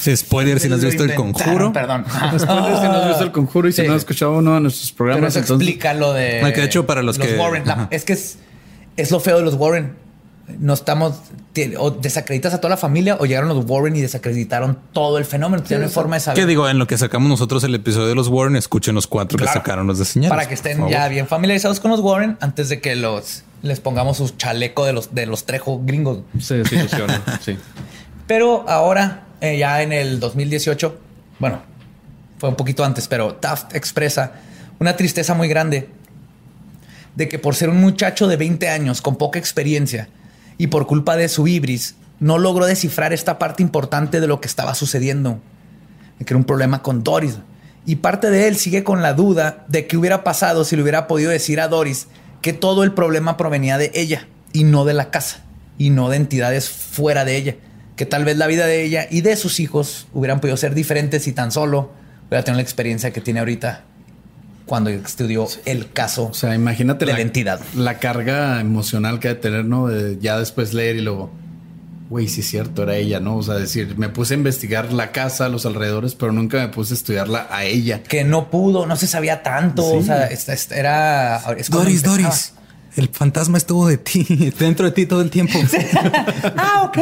Sí, spoiler si no has visto el conjuro. Perdón. spoiler si no has visto el <laughs> conjuro y si no has escuchado uno de nuestros programas. Pero eso explica lo de. que de hecho, para los, que. Warren. es que es, es lo feo de los Warren. No estamos. O desacreditas a toda la familia o llegaron los Warren y desacreditaron todo el fenómeno. Tiene forma de saber. ¿Qué digo? En lo que sacamos nosotros el episodio de los Warren, escuchen los cuatro que sacaron los de señales. Para que estén ya bien familiarizados con los Warren antes de que los les pongamos su chaleco de los de los trejo gringos. Se sí. <laughs> Pero ahora eh, ya en el 2018, bueno, fue un poquito antes, pero Taft expresa una tristeza muy grande de que por ser un muchacho de 20 años con poca experiencia y por culpa de su ibris, no logró descifrar esta parte importante de lo que estaba sucediendo, que era un problema con Doris. Y parte de él sigue con la duda de qué hubiera pasado si le hubiera podido decir a Doris que todo el problema provenía de ella y no de la casa y no de entidades fuera de ella que tal vez la vida de ella y de sus hijos hubieran podido ser diferentes si tan solo hubiera tenido la experiencia que tiene ahorita cuando estudió el caso o sea, imagínate de la, entidad. La carga emocional que ha de tener, ¿no? ya después leer y luego, güey, sí es cierto, era ella, ¿no? O sea, decir, me puse a investigar la casa, los alrededores, pero nunca me puse a estudiarla a ella. Que no pudo, no se sabía tanto, o sea, era... Doris, Doris. El fantasma estuvo de ti, <laughs> dentro de ti todo el tiempo. <laughs> ah, ok.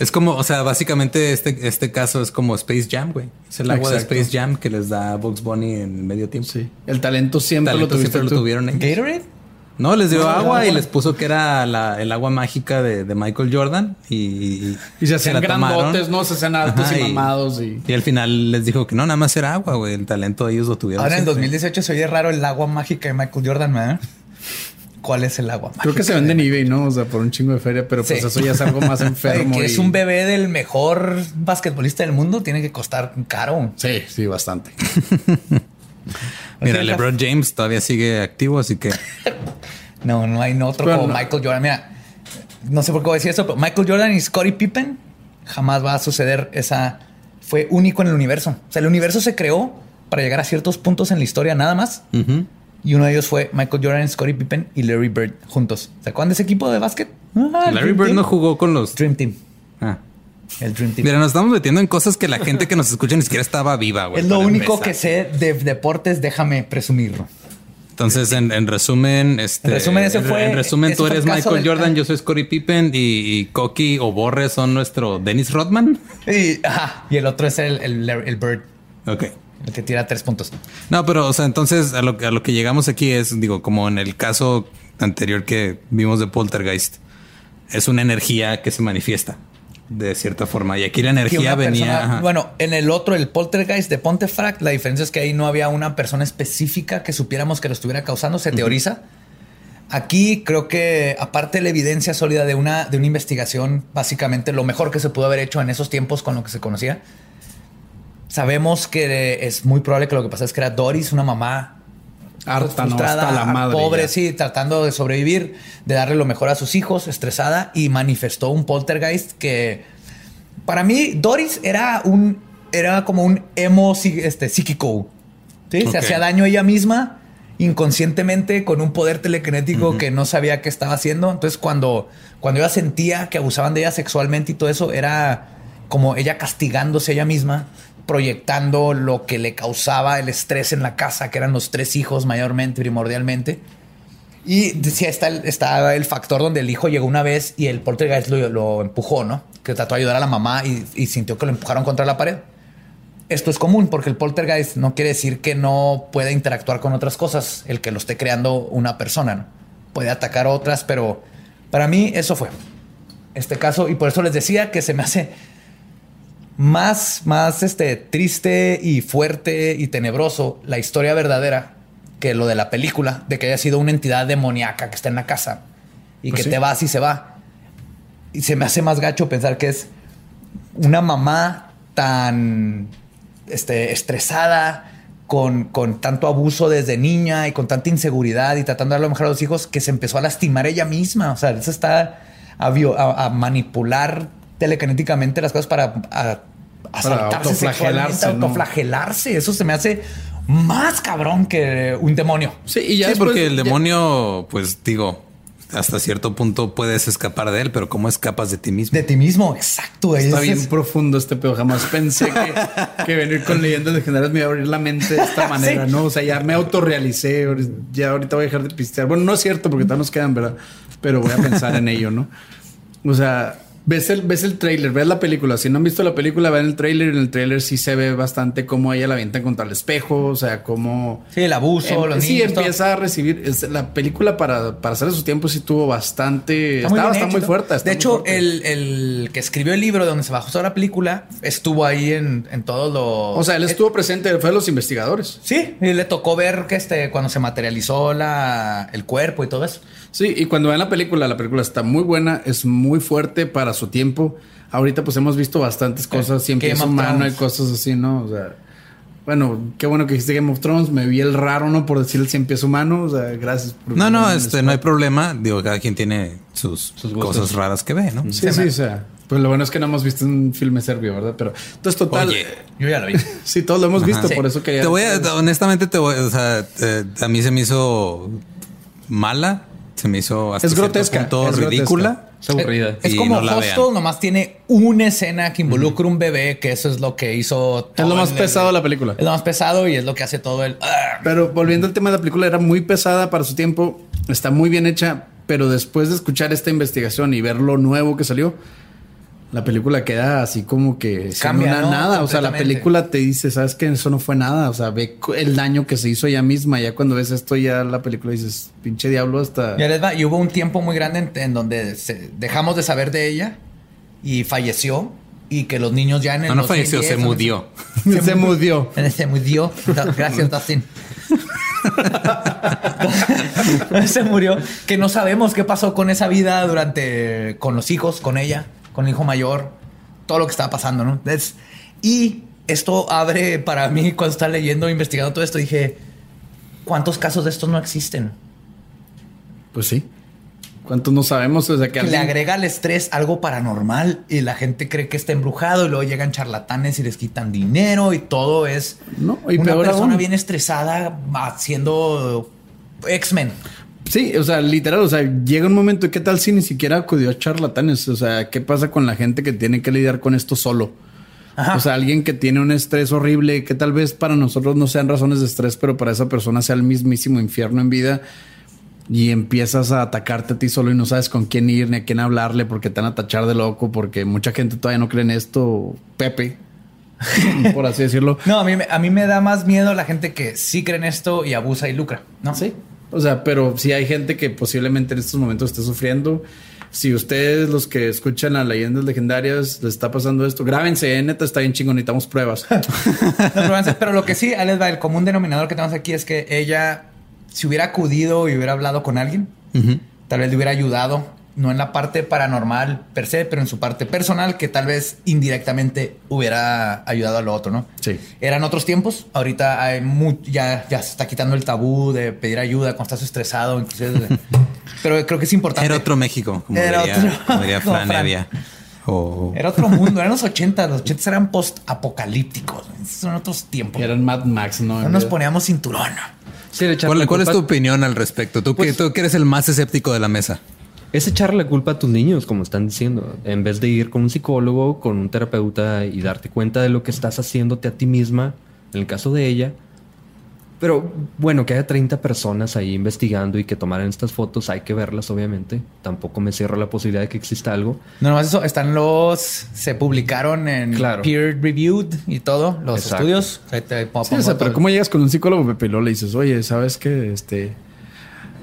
Es como, o sea, básicamente este, este caso es como Space Jam, güey. Es el agua de Space Jam que les da Bugs Bunny en medio tiempo. Sí. El talento siempre, lo, tuvieron en ¿Gatorade? No, les dio agua y les puso que era el agua mágica de, Michael Jordan y, y se hacían grandotes, ¿no? Se hacían altos y, mamados. Y... y... al final les dijo que no, nada más era agua, güey. El talento de ellos lo tuvieron. Ahora en 2018 se oye raro el agua mágica de Michael Jordan, ¿verdad? Cuál es el agua. Creo que se vende en eBay, ¿no? O sea, por un chingo de feria, pero pues eso ya es algo más <laughs> enfermo. que es un bebé del mejor basquetbolista del mundo, tiene que costar caro. Sí, sí, bastante. <laughs> Mira, LeBron James todavía sigue activo, así que. <laughs> no, no hay otro como Michael Jordan. Mira, no sé por qué voy a decir eso, pero Michael Jordan y Scottie Pippen jamás va a suceder esa. Fue único en el universo. O sea, el universo se creó para llegar a ciertos puntos en la historia nada más. Ujú. Y uno de ellos fue Michael Jordan, Scottie Pippen y Larry Bird juntos. ¿Se acuerdan de ese equipo de básquet? Ah, Larry Bird Team. no jugó con los. Dream Team. Ah. El Dream Team. Mira, nos estamos metiendo en cosas que la gente que nos escucha ni siquiera estaba viva, güey. es lo único empezar. que sé de deportes, déjame presumirlo. Entonces, en, en resumen, este. En resumen, ese fue- En resumen, tú eres Michael del- Jordan, yo soy Scottie Pippen y, y Coqui o Borre son nuestro Dennis Rodman. Y, ajá, y el otro es el, el, el Bird, Ok. Que tira tres puntos. No, pero, o sea, entonces a lo, a lo que llegamos aquí es, digo, como en el caso anterior que vimos de Poltergeist, es una energía que se manifiesta de cierta forma. Y aquí la energía venía. persona- bueno, en el otro, el poltergeist de Pontefract, la diferencia es que ahí no había una persona específica que supiéramos que lo estuviera causando, se teoriza. Aquí creo que, aparte de la evidencia sólida de una, de una investigación, básicamente lo mejor que se pudo haber hecho en esos tiempos con lo que se conocía, sabemos que es muy probable que lo que pasa es que era Doris, una mamá Harta, ¿no? frustrada, Hasta la madre. pobre, ya. sí, tratando de sobrevivir, de darle lo mejor a sus hijos, estresada y manifestó un poltergeist que para mí Doris era un era como un emo este, psíquico. ¿sí? Ok. Se hacía daño ella misma inconscientemente con un poder telequinético que no sabía qué estaba haciendo. Entonces cuando cuando ella sentía que abusaban de ella sexualmente y todo eso era como ella castigándose ella misma, proyectando lo que le causaba el estrés en la casa, que eran los tres hijos mayormente, primordialmente. Y decía, está el, factor donde el hijo llegó una vez y el poltergeist lo, empujó, ¿no? Que trató de ayudar a la mamá y, y sintió que lo empujaron contra la pared. Esto es común porque el poltergeist no quiere decir que no pueda interactuar con otras cosas, el que lo esté creando una persona, ¿no? Puede atacar otras, pero para mí eso fue este caso y por eso les decía que se me hace más, más este, triste y fuerte y tenebroso la historia verdadera que lo de la película, de que haya sido una entidad demoníaca que está en la casa y Pues que sí. te vas y se va. Y se me hace más gacho pensar que es una mamá tan este, estresada, con, con tanto abuso desde niña y con tanta inseguridad y tratando de dar lo mejor a los hijos que se empezó a lastimar ella misma. O sea, eso está a, a- a manipular telekinéticamente las cosas para a, asaltarse autoflagelarse. Eso se me hace más cabrón que un demonio. Sí, y ya sí, después- porque el ya- demonio, pues digo, hasta cierto punto puedes escapar de él, pero ¿cómo escapas de ti mismo? De ti mismo, exacto. Está Ese bien es- profundo este pedo. Jamás pensé que, que venir con leyendas legendarias me iba a abrir la mente de esta <laughs> manera, Sí. ¿no? O sea, ya me autorrealicé. Ya ahorita voy a dejar de pistear. Bueno, no es cierto porque todavía nos quedan, ¿verdad? Pero voy a pensar en ello, ¿no? O sea, ves el, ves el trailer, ves la película. Si no han visto la película, vean el trailer. En el trailer sí se ve bastante cómo ella la avientan contra el espejo. O sea, cómo. Sí, el abuso, Em- los sí, niños. todo. empieza a recibir. es- la película para, para hacer su tiempo sí tuvo bastante. Está, bien está hecho, muy todo. fuerte. está de muy hecho, fuerte. el, el que escribió el libro de donde se bajó la película estuvo ahí en, en todos los. O sea, él estuvo presente, fue de los investigadores. Sí, y le tocó ver que este, cuando se materializó la, el cuerpo y todo eso. Sí, y cuando ven la película, la película está muy buena, es muy fuerte para su tiempo. Ahorita pues hemos visto bastantes cosas, siempre Game es humano y cosas así, ¿no? O sea, bueno, qué bueno que dijiste Game of Thrones, me vi el raro, ¿no? Por decir el cien pies humano, o sea, gracias. por- No, no, este, no hay problema. Digo, cada quien tiene sus, Sus cosas raras que ve, ¿no? Sí, sí, o sea, pues lo bueno es que no hemos visto un filme serbio, ¿verdad? Pero, entonces, total, Oye. Yo ya lo vi. <laughs> sí, todos lo hemos visto, Sí. por eso quería... Te voy a, honestamente, te voy, o sea, te- a mí se me hizo mala, se me hizo hasta Es grotesca, punto es ridícula. Es aburrida. Es como no Hostel, nomás tiene una escena que involucra un bebé, que eso es lo que hizo. Es lo todo más el- pesado de la película. Es lo más pesado y es lo que hace todo el. ah, Pero volviendo al tema de la película, era muy pesada para su tiempo, está muy bien hecha, pero después de escuchar esta investigación y ver lo nuevo que salió, la película queda así como que sin Cambia, una ¿no? nada. O sea, la película te dice, sabes que eso no fue nada. O sea, ve el daño que se hizo ella misma. Ya cuando ves esto, ya la película dices, pinche diablo, hasta. Ya les va. Y hubo un tiempo muy grande en, en donde se- dejamos de saber de ella y falleció. Y que los niños ya en el. No, no falleció, 2010, <laughs> <laughs> se mudió. se murió. Se murió. Gracias, Dustin. <laughs> se murió. Que no sabemos qué pasó con esa vida durante. con los hijos, con ella, con el hijo mayor, todo lo que estaba pasando, ¿no? Es- y esto abre para mí, cuando estaba leyendo, investigando todo esto, dije: ¿cuántos casos de estos no existen? Pues sí. ¿Cuántos no sabemos? O sea, que que le agrega al estrés algo paranormal y la gente cree que está embrujado y luego llegan charlatanes y les quitan dinero y todo es No, y una peor persona aún. bien estresada haciendo X-Men. Sí, o sea, literal, o sea, llega un momento, ¿qué tal si ni siquiera acudió a charlatanes? O sea, ¿qué pasa con la gente que tiene que lidiar con esto solo? Ajá. O sea, alguien que tiene un estrés horrible, que tal vez para nosotros no sean razones de estrés, pero para esa persona sea el mismísimo infierno en vida. Y empiezas a atacarte a ti solo y no sabes con quién ir ni a quién hablarle porque te van a tachar de loco, porque mucha gente todavía no cree en esto. Pepe, <laughs> por así decirlo. No, a mí, me- a mí me da más miedo la gente que sí cree en esto y abusa y lucra, ¿no? Sí. O sea, pero si hay gente que posiblemente en estos momentos esté sufriendo. Si ustedes, los que escuchan a leyendas legendarias, les está pasando esto, grábense, eh, neta, está bien chingón, necesitamos pruebas. <laughs> No, pero, lo que sí, ahí les va, el común denominador que tenemos aquí es que ella, si hubiera acudido y hubiera hablado con alguien, tal vez le hubiera ayudado, no en la parte paranormal per se, pero en su parte personal, que tal vez indirectamente hubiera ayudado a lo otro, ¿no? Sí. Eran otros tiempos, ahorita hay mu- ya, ya se está quitando el tabú de pedir ayuda cuando estás estresado, inclusive. <laughs> pero creo que es importante. Era otro México, como Era diría, otro- como diría <laughs> como Fran Fran. Era otro mundo, eran los 80, los 80 eran post-apocalípticos, son otros tiempos. Eran Mad Max, ¿no? No nos poníamos cinturón. Sí, ¿Cuál, cuál es tu opinión al respecto? Tú, que, Pues- tú que eres el más escéptico de la mesa. Es echarle la culpa a tus niños, como están diciendo, en vez de ir con un psicólogo, con un terapeuta y darte cuenta de lo que estás haciéndote a ti misma, en el caso de ella. Pero bueno, que haya 30 personas ahí investigando y que tomaran estas fotos, hay que verlas, obviamente. Tampoco me cierro la posibilidad de que exista algo. No, nomás eso, están los, se publicaron en Claro. peer reviewed y todo, los Exacto. estudios. Sí, o sea, pero. ¿cómo llegas con un psicólogo, Pepe? Y luego le dices, oye, ¿sabes qué? Este,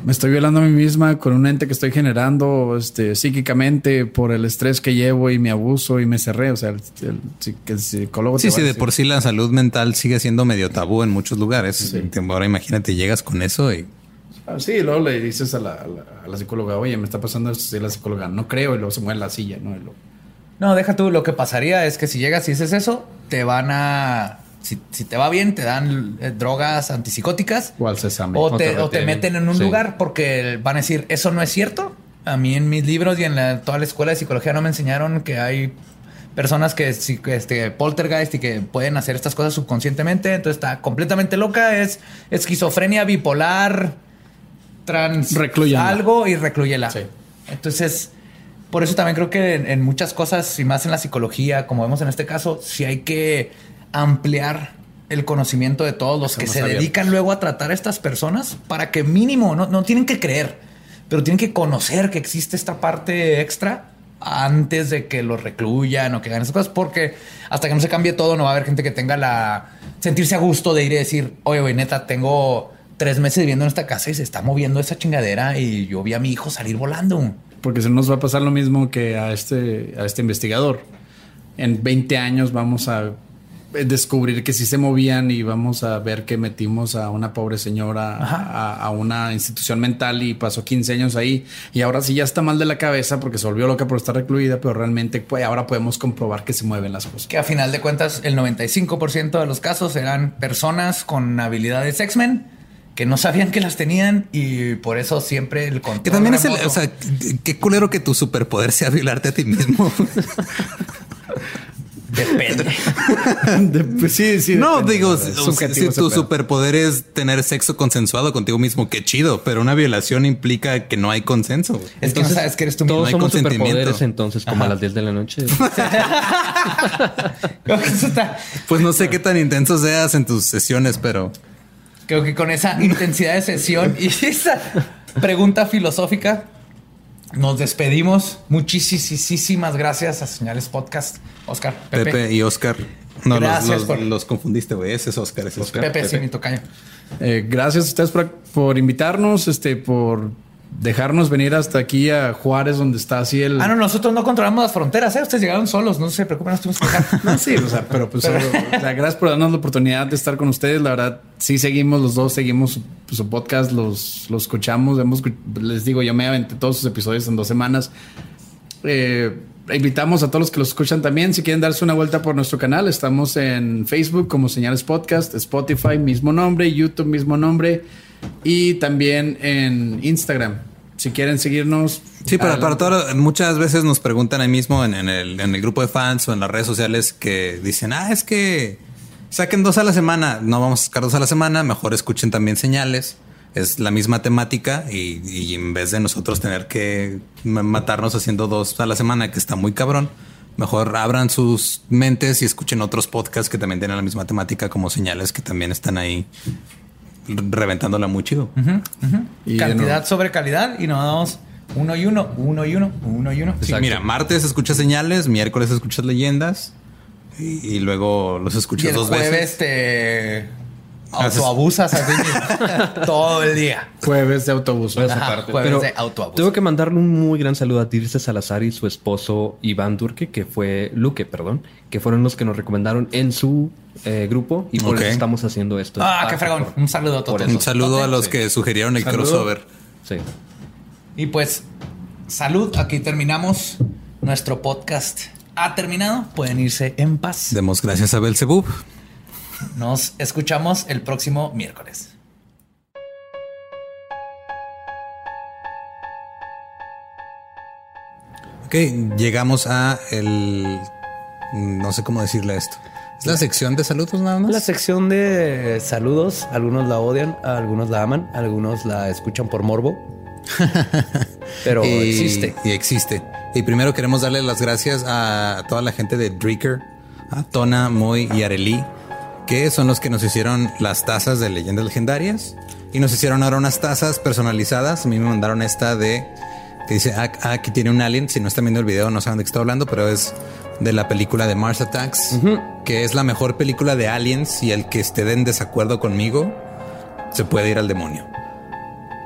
me estoy violando a mí misma con un ente que estoy generando este, psíquicamente por el estrés que llevo y mi abuso y me cerré. O sea, el, el- el psicólogo Sí, sí, de por sí la salud mental sigue siendo medio tabú en muchos lugares. Ahora imagínate, llegas con eso y Ah, sí, y luego le dices a la, a la- a la psicóloga, oye, me está pasando esto. Y la psicóloga, no creo. Y luego se mueve la silla, ¿no? Y luego- No, deja tú. Lo que pasaría es que si llegas y dices eso, te van a. Si, si te va bien, te dan eh, drogas antipsicóticas o al sésame. o O te, o te meten en un Sí. lugar porque van a decir, eso no es cierto. A mí en mis libros y en la- toda la escuela de psicología no me enseñaron que hay personas que, este, poltergeist y que pueden hacer estas cosas subconscientemente. Entonces está completamente loca. Es esquizofrenia bipolar, trans, Reclúyanla. algo y recluyela. Sí. Entonces, por eso también creo que en, en muchas cosas, y más en la psicología, como vemos en este caso, sí hay que ampliar el conocimiento de todos los que se dedican luego a tratar a estas personas para que mínimo, no, no tienen que creer, pero tienen que conocer que existe esta parte extra antes de que lo recluyan o que hagan esas cosas, porque hasta que no se cambie todo, no va a haber gente que tenga la sentirse a gusto de ir y decir, oye, güey, neta, tengo tres meses viviendo en esta casa y se está moviendo esa chingadera y yo vi a mi hijo salir volando. Porque se nos va a pasar lo mismo que a este, a este investigador. En 20 años vamos a descubrir que sí se movían y vamos a ver que metimos a una pobre señora a, a una institución mental y pasó 15 años ahí y ahora sí ya está mal de la cabeza porque se volvió loca por estar recluida, pero realmente pues, ahora podemos comprobar que se mueven las cosas. que a final de cuentas el 95% de los casos eran personas con habilidades X-Men que no sabían que las tenían y por eso siempre el control que también es el, remoto- o sea, qué culero que tu superpoder sea violarte a ti mismo. <laughs> depende. <laughs> De- pues sí, sí. no, depende, digo, si, tu superpoder es tener sexo consensuado contigo mismo, qué chido, pero una violación implica que no hay consenso. güey. es que no sabes que eres tú mismo. Todos hay somos consentimiento. superpoderes entonces, como a las 10 de la noche. <laughs> Pues no sé qué tan intenso seas en tus sesiones, pero creo que con esa intensidad de sesión y esa pregunta filosófica nos despedimos. Muchísimas gracias a Señales Podcast, Oscar, Pepe. Pepe, y Oscar. No, los, Gracias los- por- los confundiste, güey. Ese es Oscar, ese es Oscar. Pepe, sí, mi tocayo. Eh, gracias a ustedes por, por invitarnos, este, por dejarnos venir hasta aquí a Juárez, donde está así el. Ah, no, nosotros no controlamos las fronteras, ¿eh? Ustedes llegaron solos, no se preocupen, nos tuvimos que dejar. No, sí, o sea, pero pues, o sea, gracias por darnos la oportunidad de estar con ustedes. La verdad, sí seguimos los dos, seguimos su, su podcast, los, los escuchamos. Hemos, les digo, yo me aventé todos sus episodios en dos semanas. Eh, invitamos a todos los que los escuchan también. Si quieren darse una vuelta por nuestro canal, estamos en Facebook como Señales Podcast, Spotify, mismo nombre, YouTube, mismo nombre, y también en Instagram. Si quieren seguirnos. Sí, para, para todo, muchas veces nos preguntan ahí mismo en, en el, en el grupo de fans o en las redes sociales que dicen, ah, es que saquen dos a la semana. No vamos a sacar dos a la semana, mejor escuchen también señales. Es la misma temática y, y en vez de nosotros tener que ma- matarnos haciendo dos a la semana, que está muy cabrón, mejor abran sus mentes y escuchen otros podcasts que también tienen la misma temática como señales que también están ahí reventándola muy chido. Y Cantidad sobre calidad y nos damos uno y uno, uno y uno, uno y uno. Sí, mira, martes escuchas señales, miércoles escuchas leyendas y, y luego los Y escuchas el dos jueves veces. te autoabusas a ti mismo <laughs> todo el día. Jueves de autobús. Ajá, jueves Pero de autoabuso. Tengo que mandarle un muy gran saludo a Dirce Salazar y su esposo Iván Durque, que fue Luque, perdón, que fueron los que nos recomendaron en su eh, grupo y por Ok. eso estamos haciendo esto. Ah, qué fregón. por- Un saludo a todos. Un saludo a los Sí. que sugirieron el Saludo. crossover. Sí. Y pues, salud. Aquí terminamos. Nuestro podcast ha terminado. Pueden irse en paz. Demos gracias a Belzebub. Nos escuchamos el próximo miércoles. Ok, llegamos a el. No sé cómo decirle esto. ¿Es la sección de saludos nada más? La sección de saludos, algunos la odian, algunos la aman, algunos la escuchan por morbo. <laughs> Pero y, existe. Y existe. Y primero queremos darle las gracias a toda la gente de Dreaker, a Tona, Moy y Areli, que son los que nos hicieron las tazas de leyendas legendarias. Y nos hicieron ahora unas tazas personalizadas. A mí me mandaron esta de que dice ah, ah, aquí tiene un alien. Si no están viendo el video, no saben de qué estoy hablando, pero es de la película de Mars Attacks, que es la mejor película de aliens. Y el que esté en desacuerdo conmigo se puede ir al demonio.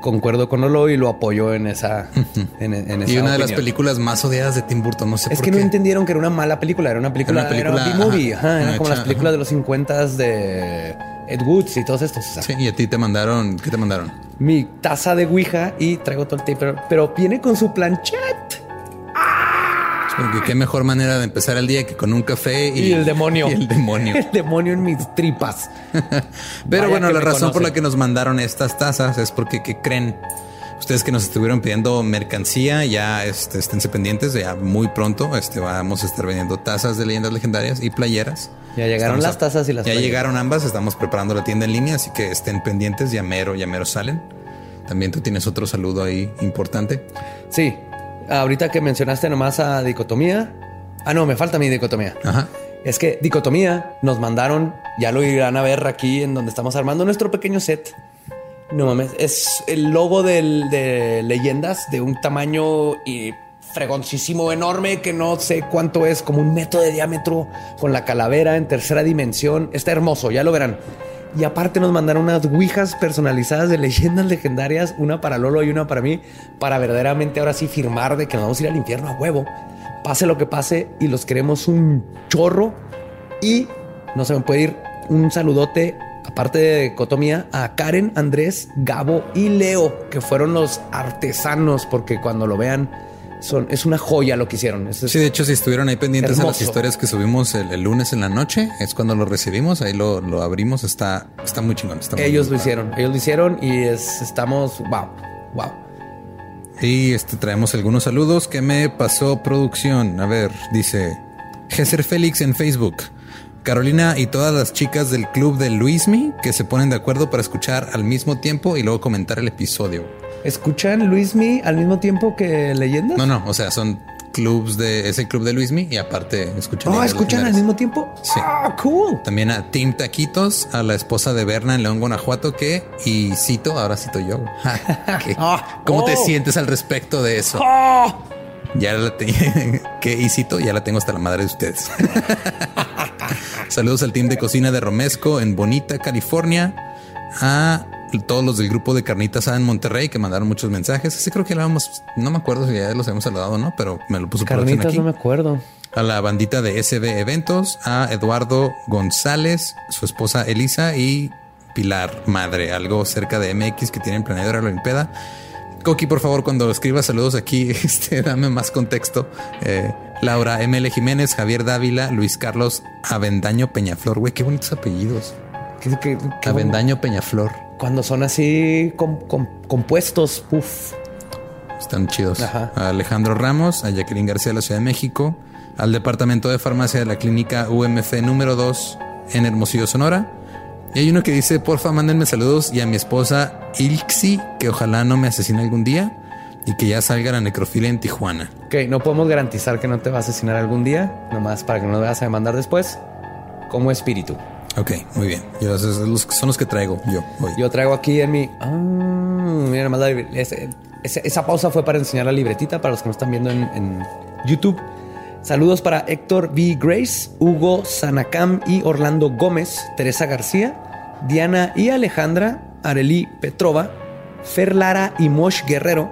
Concuerdo con Olo y lo apoyo en esa. <laughs> en, en esa Y una de las películas más odiadas de Tim Burton. No sé Es por que qué. no entendieron que era una mala película, era una película, Era una película, era ajá, ajá, era como las películas ajá. de los 50 de Ed Woods y todos estos. Sí, y a ti te mandaron, ¿qué te mandaron? Mi taza de Ouija y traigo todo el tape, pero, pero viene con su planchet. Porque qué mejor manera de empezar el día que con un café y, Y el demonio. Y el demonio. <laughs> El demonio en mis tripas. <laughs> Pero Vaya bueno, la razón por la que nos mandaron estas tazas es porque, ¿qué creen? Ustedes que nos estuvieron pidiendo mercancía, ya este, esténse pendientes, ya muy pronto este, vamos a estar vendiendo tazas de leyendas legendarias y playeras. Ya llegaron las tazas y las Ya playeras. llegaron ambas, estamos preparando la tienda en línea, así que estén pendientes, ya mero, ya mero salen. También tú tienes otro saludo ahí importante. Sí. Ahorita que mencionaste nomás a dicotomía. Ah, no, me falta mi dicotomía. Ajá. Es que dicotomía nos mandaron, ya lo irán a ver aquí en donde estamos armando nuestro pequeño set. No mames, es el logo del- de leyendas de un tamaño y fregoncísimo, enorme, que no sé cuánto es, como un metro de diámetro, con la calavera en tercera dimensión. Está hermoso, ya lo verán. Y aparte nos mandaron unas ouijas personalizadas de leyendas legendarias, una para Lolo y una para mí, para verdaderamente ahora sí firmar de que nos vamos a ir al infierno a huevo. Pase lo que pase y los queremos un chorro. Y no se me puede ir un saludote, aparte de Cotomía, a Karen, Andrés, Gabo y Leo, que fueron los artesanos, porque cuando lo vean, son, es una joya lo que hicieron. Es- Sí, de hecho, si estuvieron ahí pendientes a las Hermoso. historias que subimos el, el lunes en la noche, es cuando lo recibimos, ahí lo, lo abrimos, está, está muy chingón. está muy ellos lo hicieron, ellos lo hicieron y es, estamos, wow, wow. Y este traemos algunos saludos que me pasó producción. A ver, dice Gesser Félix en Facebook. Carolina y todas las chicas del club de Luismi que se ponen de acuerdo para escuchar al mismo tiempo y luego comentar el episodio. ¿Escuchan Luismi al mismo tiempo que Leyendas? No, no, o sea, son clubs de ese club de Luismi y aparte escuchan. Oh, ¿escuchan al mismo tiempo? Sí. Ah, cool. También a Team Taquitos, a la esposa de Berna en León, Guanajuato, que, y cito, ahora cito yo. <laughs> <laughs> Ah, ¿Cómo te oh. sientes al respecto de eso? Ya la <laughs> que y cito, ya la tengo hasta la madre de ustedes. Saludos al team de cocina de Romesco en Bonita, California. A todos los del grupo de Carnitas A en Monterrey que mandaron muchos mensajes. Ese creo que lo habíamos, no me acuerdo si ya los habíamos saludado o no, pero me lo puso Carnitas, aquí no me acuerdo. a la bandita de SB Eventos, a Eduardo González, su esposa Elisa y Pilar Madre, algo cerca de MX que tienen planeado la Olimpiada. Coqui, por favor, cuando escribas saludos aquí, <laughs> este, dame más contexto. Eh, Laura ML Jiménez, Javier Dávila, Luis Carlos Avendaño Peñaflor. Güey, qué bonitos apellidos. ¿Qué- qué- qué- Avendaño Peñaflor. Cuando son así com- com- compuestos, uff. Están chidos. Ajá. A Alejandro Ramos, a Jacqueline García de la Ciudad de México, al Departamento de Farmacia de la Clínica UMF número 2 en Hermosillo, Sonora. Y hay uno que dice, porfa, mándenme saludos y a mi esposa Ilxi, que ojalá no me asesine algún día y que ya salga la necrofilia en Tijuana. Ok, no podemos garantizar que no te va a asesinar algún día, nomás para que no te vas a demandar después, como espíritu. Ok, muy bien. Yo, son los- son los que traigo yo hoy. Yo traigo aquí en mi. Ah, mira, nomás la esa pausa fue para enseñar la libretita para los que no están viendo en, en YouTube. Saludos para Héctor B. Grace, Hugo Sanacam y Orlando Gómez, Teresa García, Diana y Alejandra, Arely Petrova, Fer Lara y Mosh Guerrero,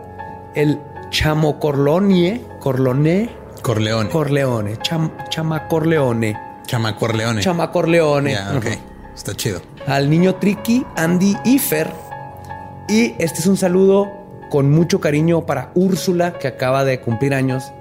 el Chamo Corlonie, Corlone, Corleone. Corleone, Cham, Chama Corleone, Chama Corleone. Chama Corleone. Ya, ok. Ujú Está chido. al niño Tricky, Andy y Fer. Y este es un saludo con mucho cariño para Úrsula, que acaba de cumplir años.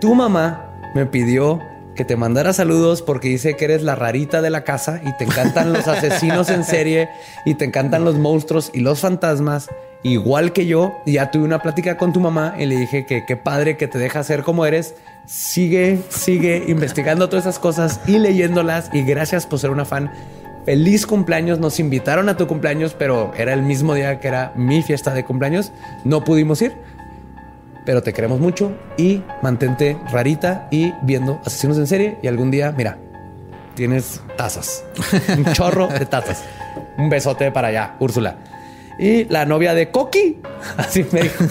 Tu mamá me pidió que te mandara saludos porque dice que eres la rarita de la casa y te encantan los <laughs> asesinos en serie y te encantan los monstruos y los fantasmas, igual que yo. Ya tuve una plática con tu mamá y le dije que qué padre que te deja ser como eres. Sigue, sigue investigando todas esas cosas y leyéndolas. Y gracias por ser una fan. Feliz cumpleaños. Nos invitaron a tu cumpleaños, pero era el mismo día que era mi fiesta de cumpleaños. No pudimos ir pero te queremos mucho y mantente rarita y viendo asesinos en serie y algún día, mira, tienes tazas, un <laughs> chorro de tazas. Un besote para allá, Úrsula. Y la novia de Coqui, <laughs> así me dijo,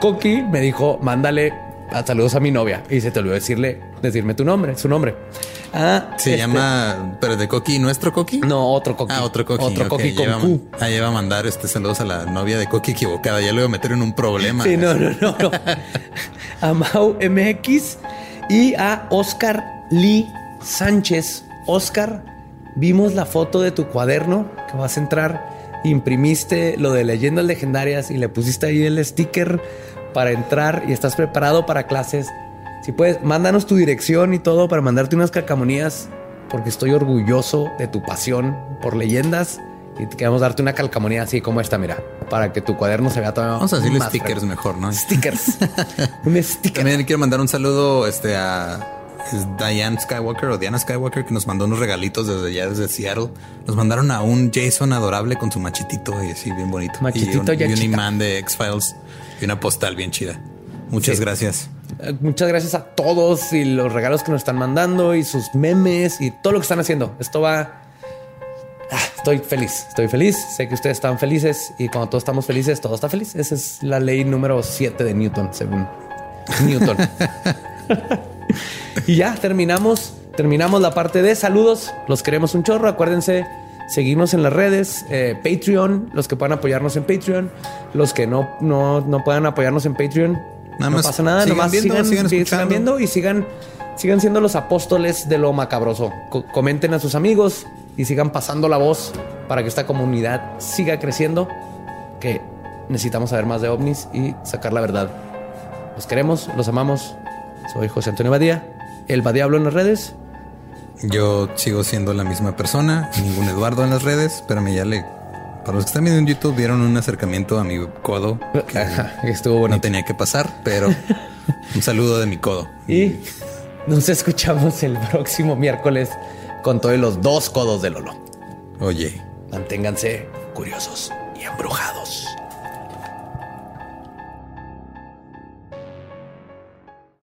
Coqui me dijo, mándale a saludos a mi novia y se te olvidó decirle, decirme tu nombre, su nombre. Ah, Se este- llama, pero de Coqui, ¿nuestro Coqui? No, otro Coqui. Ah, otro Coqui. Otro ok, Coqui con ya iba a- Q. Ah, mandar este saludos a la novia de Coqui equivocada. Ya lo iba a meter en un problema. Sí, no, no, no, no. <laughs> A Mau MX y a Oscar Lee Sánchez. Oscar, vimos la foto de tu cuaderno que vas a entrar. Imprimiste lo de leyendas legendarias y le pusiste ahí el sticker para entrar y estás preparado para clases. Si puedes, mándanos tu dirección y todo para mandarte unas calcamonías porque estoy orgulloso de tu pasión por leyendas y queremos darte una calcamonía así como esta, mira, para que tu cuaderno se vea todavía Vamos a decirle más stickers mejor, ¿no? Stickers. <laughs> un sticker. También quiero mandar un saludo este, a Diane Skywalker o Diana Skywalker que nos mandó unos regalitos desde allá, desde Seattle. Nos mandaron a un Jason adorable con su machitito y así bien bonito. Machitito y un, y un imán de X-Files y una postal bien chida. Muchas Sí. gracias. Eh, Muchas gracias a todos y los regalos que nos están mandando y sus memes y todo lo que están haciendo. Esto va. Ah, estoy feliz, estoy feliz. Sé que ustedes están felices y cuando todos estamos felices, todo está feliz. Esa es la ley número 7 de Newton, según Newton. <laughs> y ya terminamos, terminamos la parte de saludos. Los queremos un chorro. Acuérdense seguirnos en las redes, eh, Patreon, los que puedan apoyarnos en Patreon, los que no, no, no puedan apoyarnos en Patreon. Nada no más pasa nada, sigan nomás viendo, sigan, sigan sigan escuchando. viendo y sigan, sigan siendo los apóstoles de lo macabroso. Co- comenten a sus amigos y sigan pasando la voz para que esta comunidad siga creciendo. Que necesitamos saber más de ovnis y sacar la verdad. Los queremos, los amamos. Soy José Antonio Badía, el Badiablo en las redes. Yo sigo siendo la misma persona, ningún Eduardo en las redes. Espérame, ya le. Para los que están viendo en YouTube, vieron un acercamiento a mi codo que Ajá, estuvo bueno. no tenía que pasar, pero <laughs> un saludo de mi codo. Y nos escuchamos el próximo miércoles con todos los dos codos de Lolo. Oye. Manténganse curiosos y embrujados.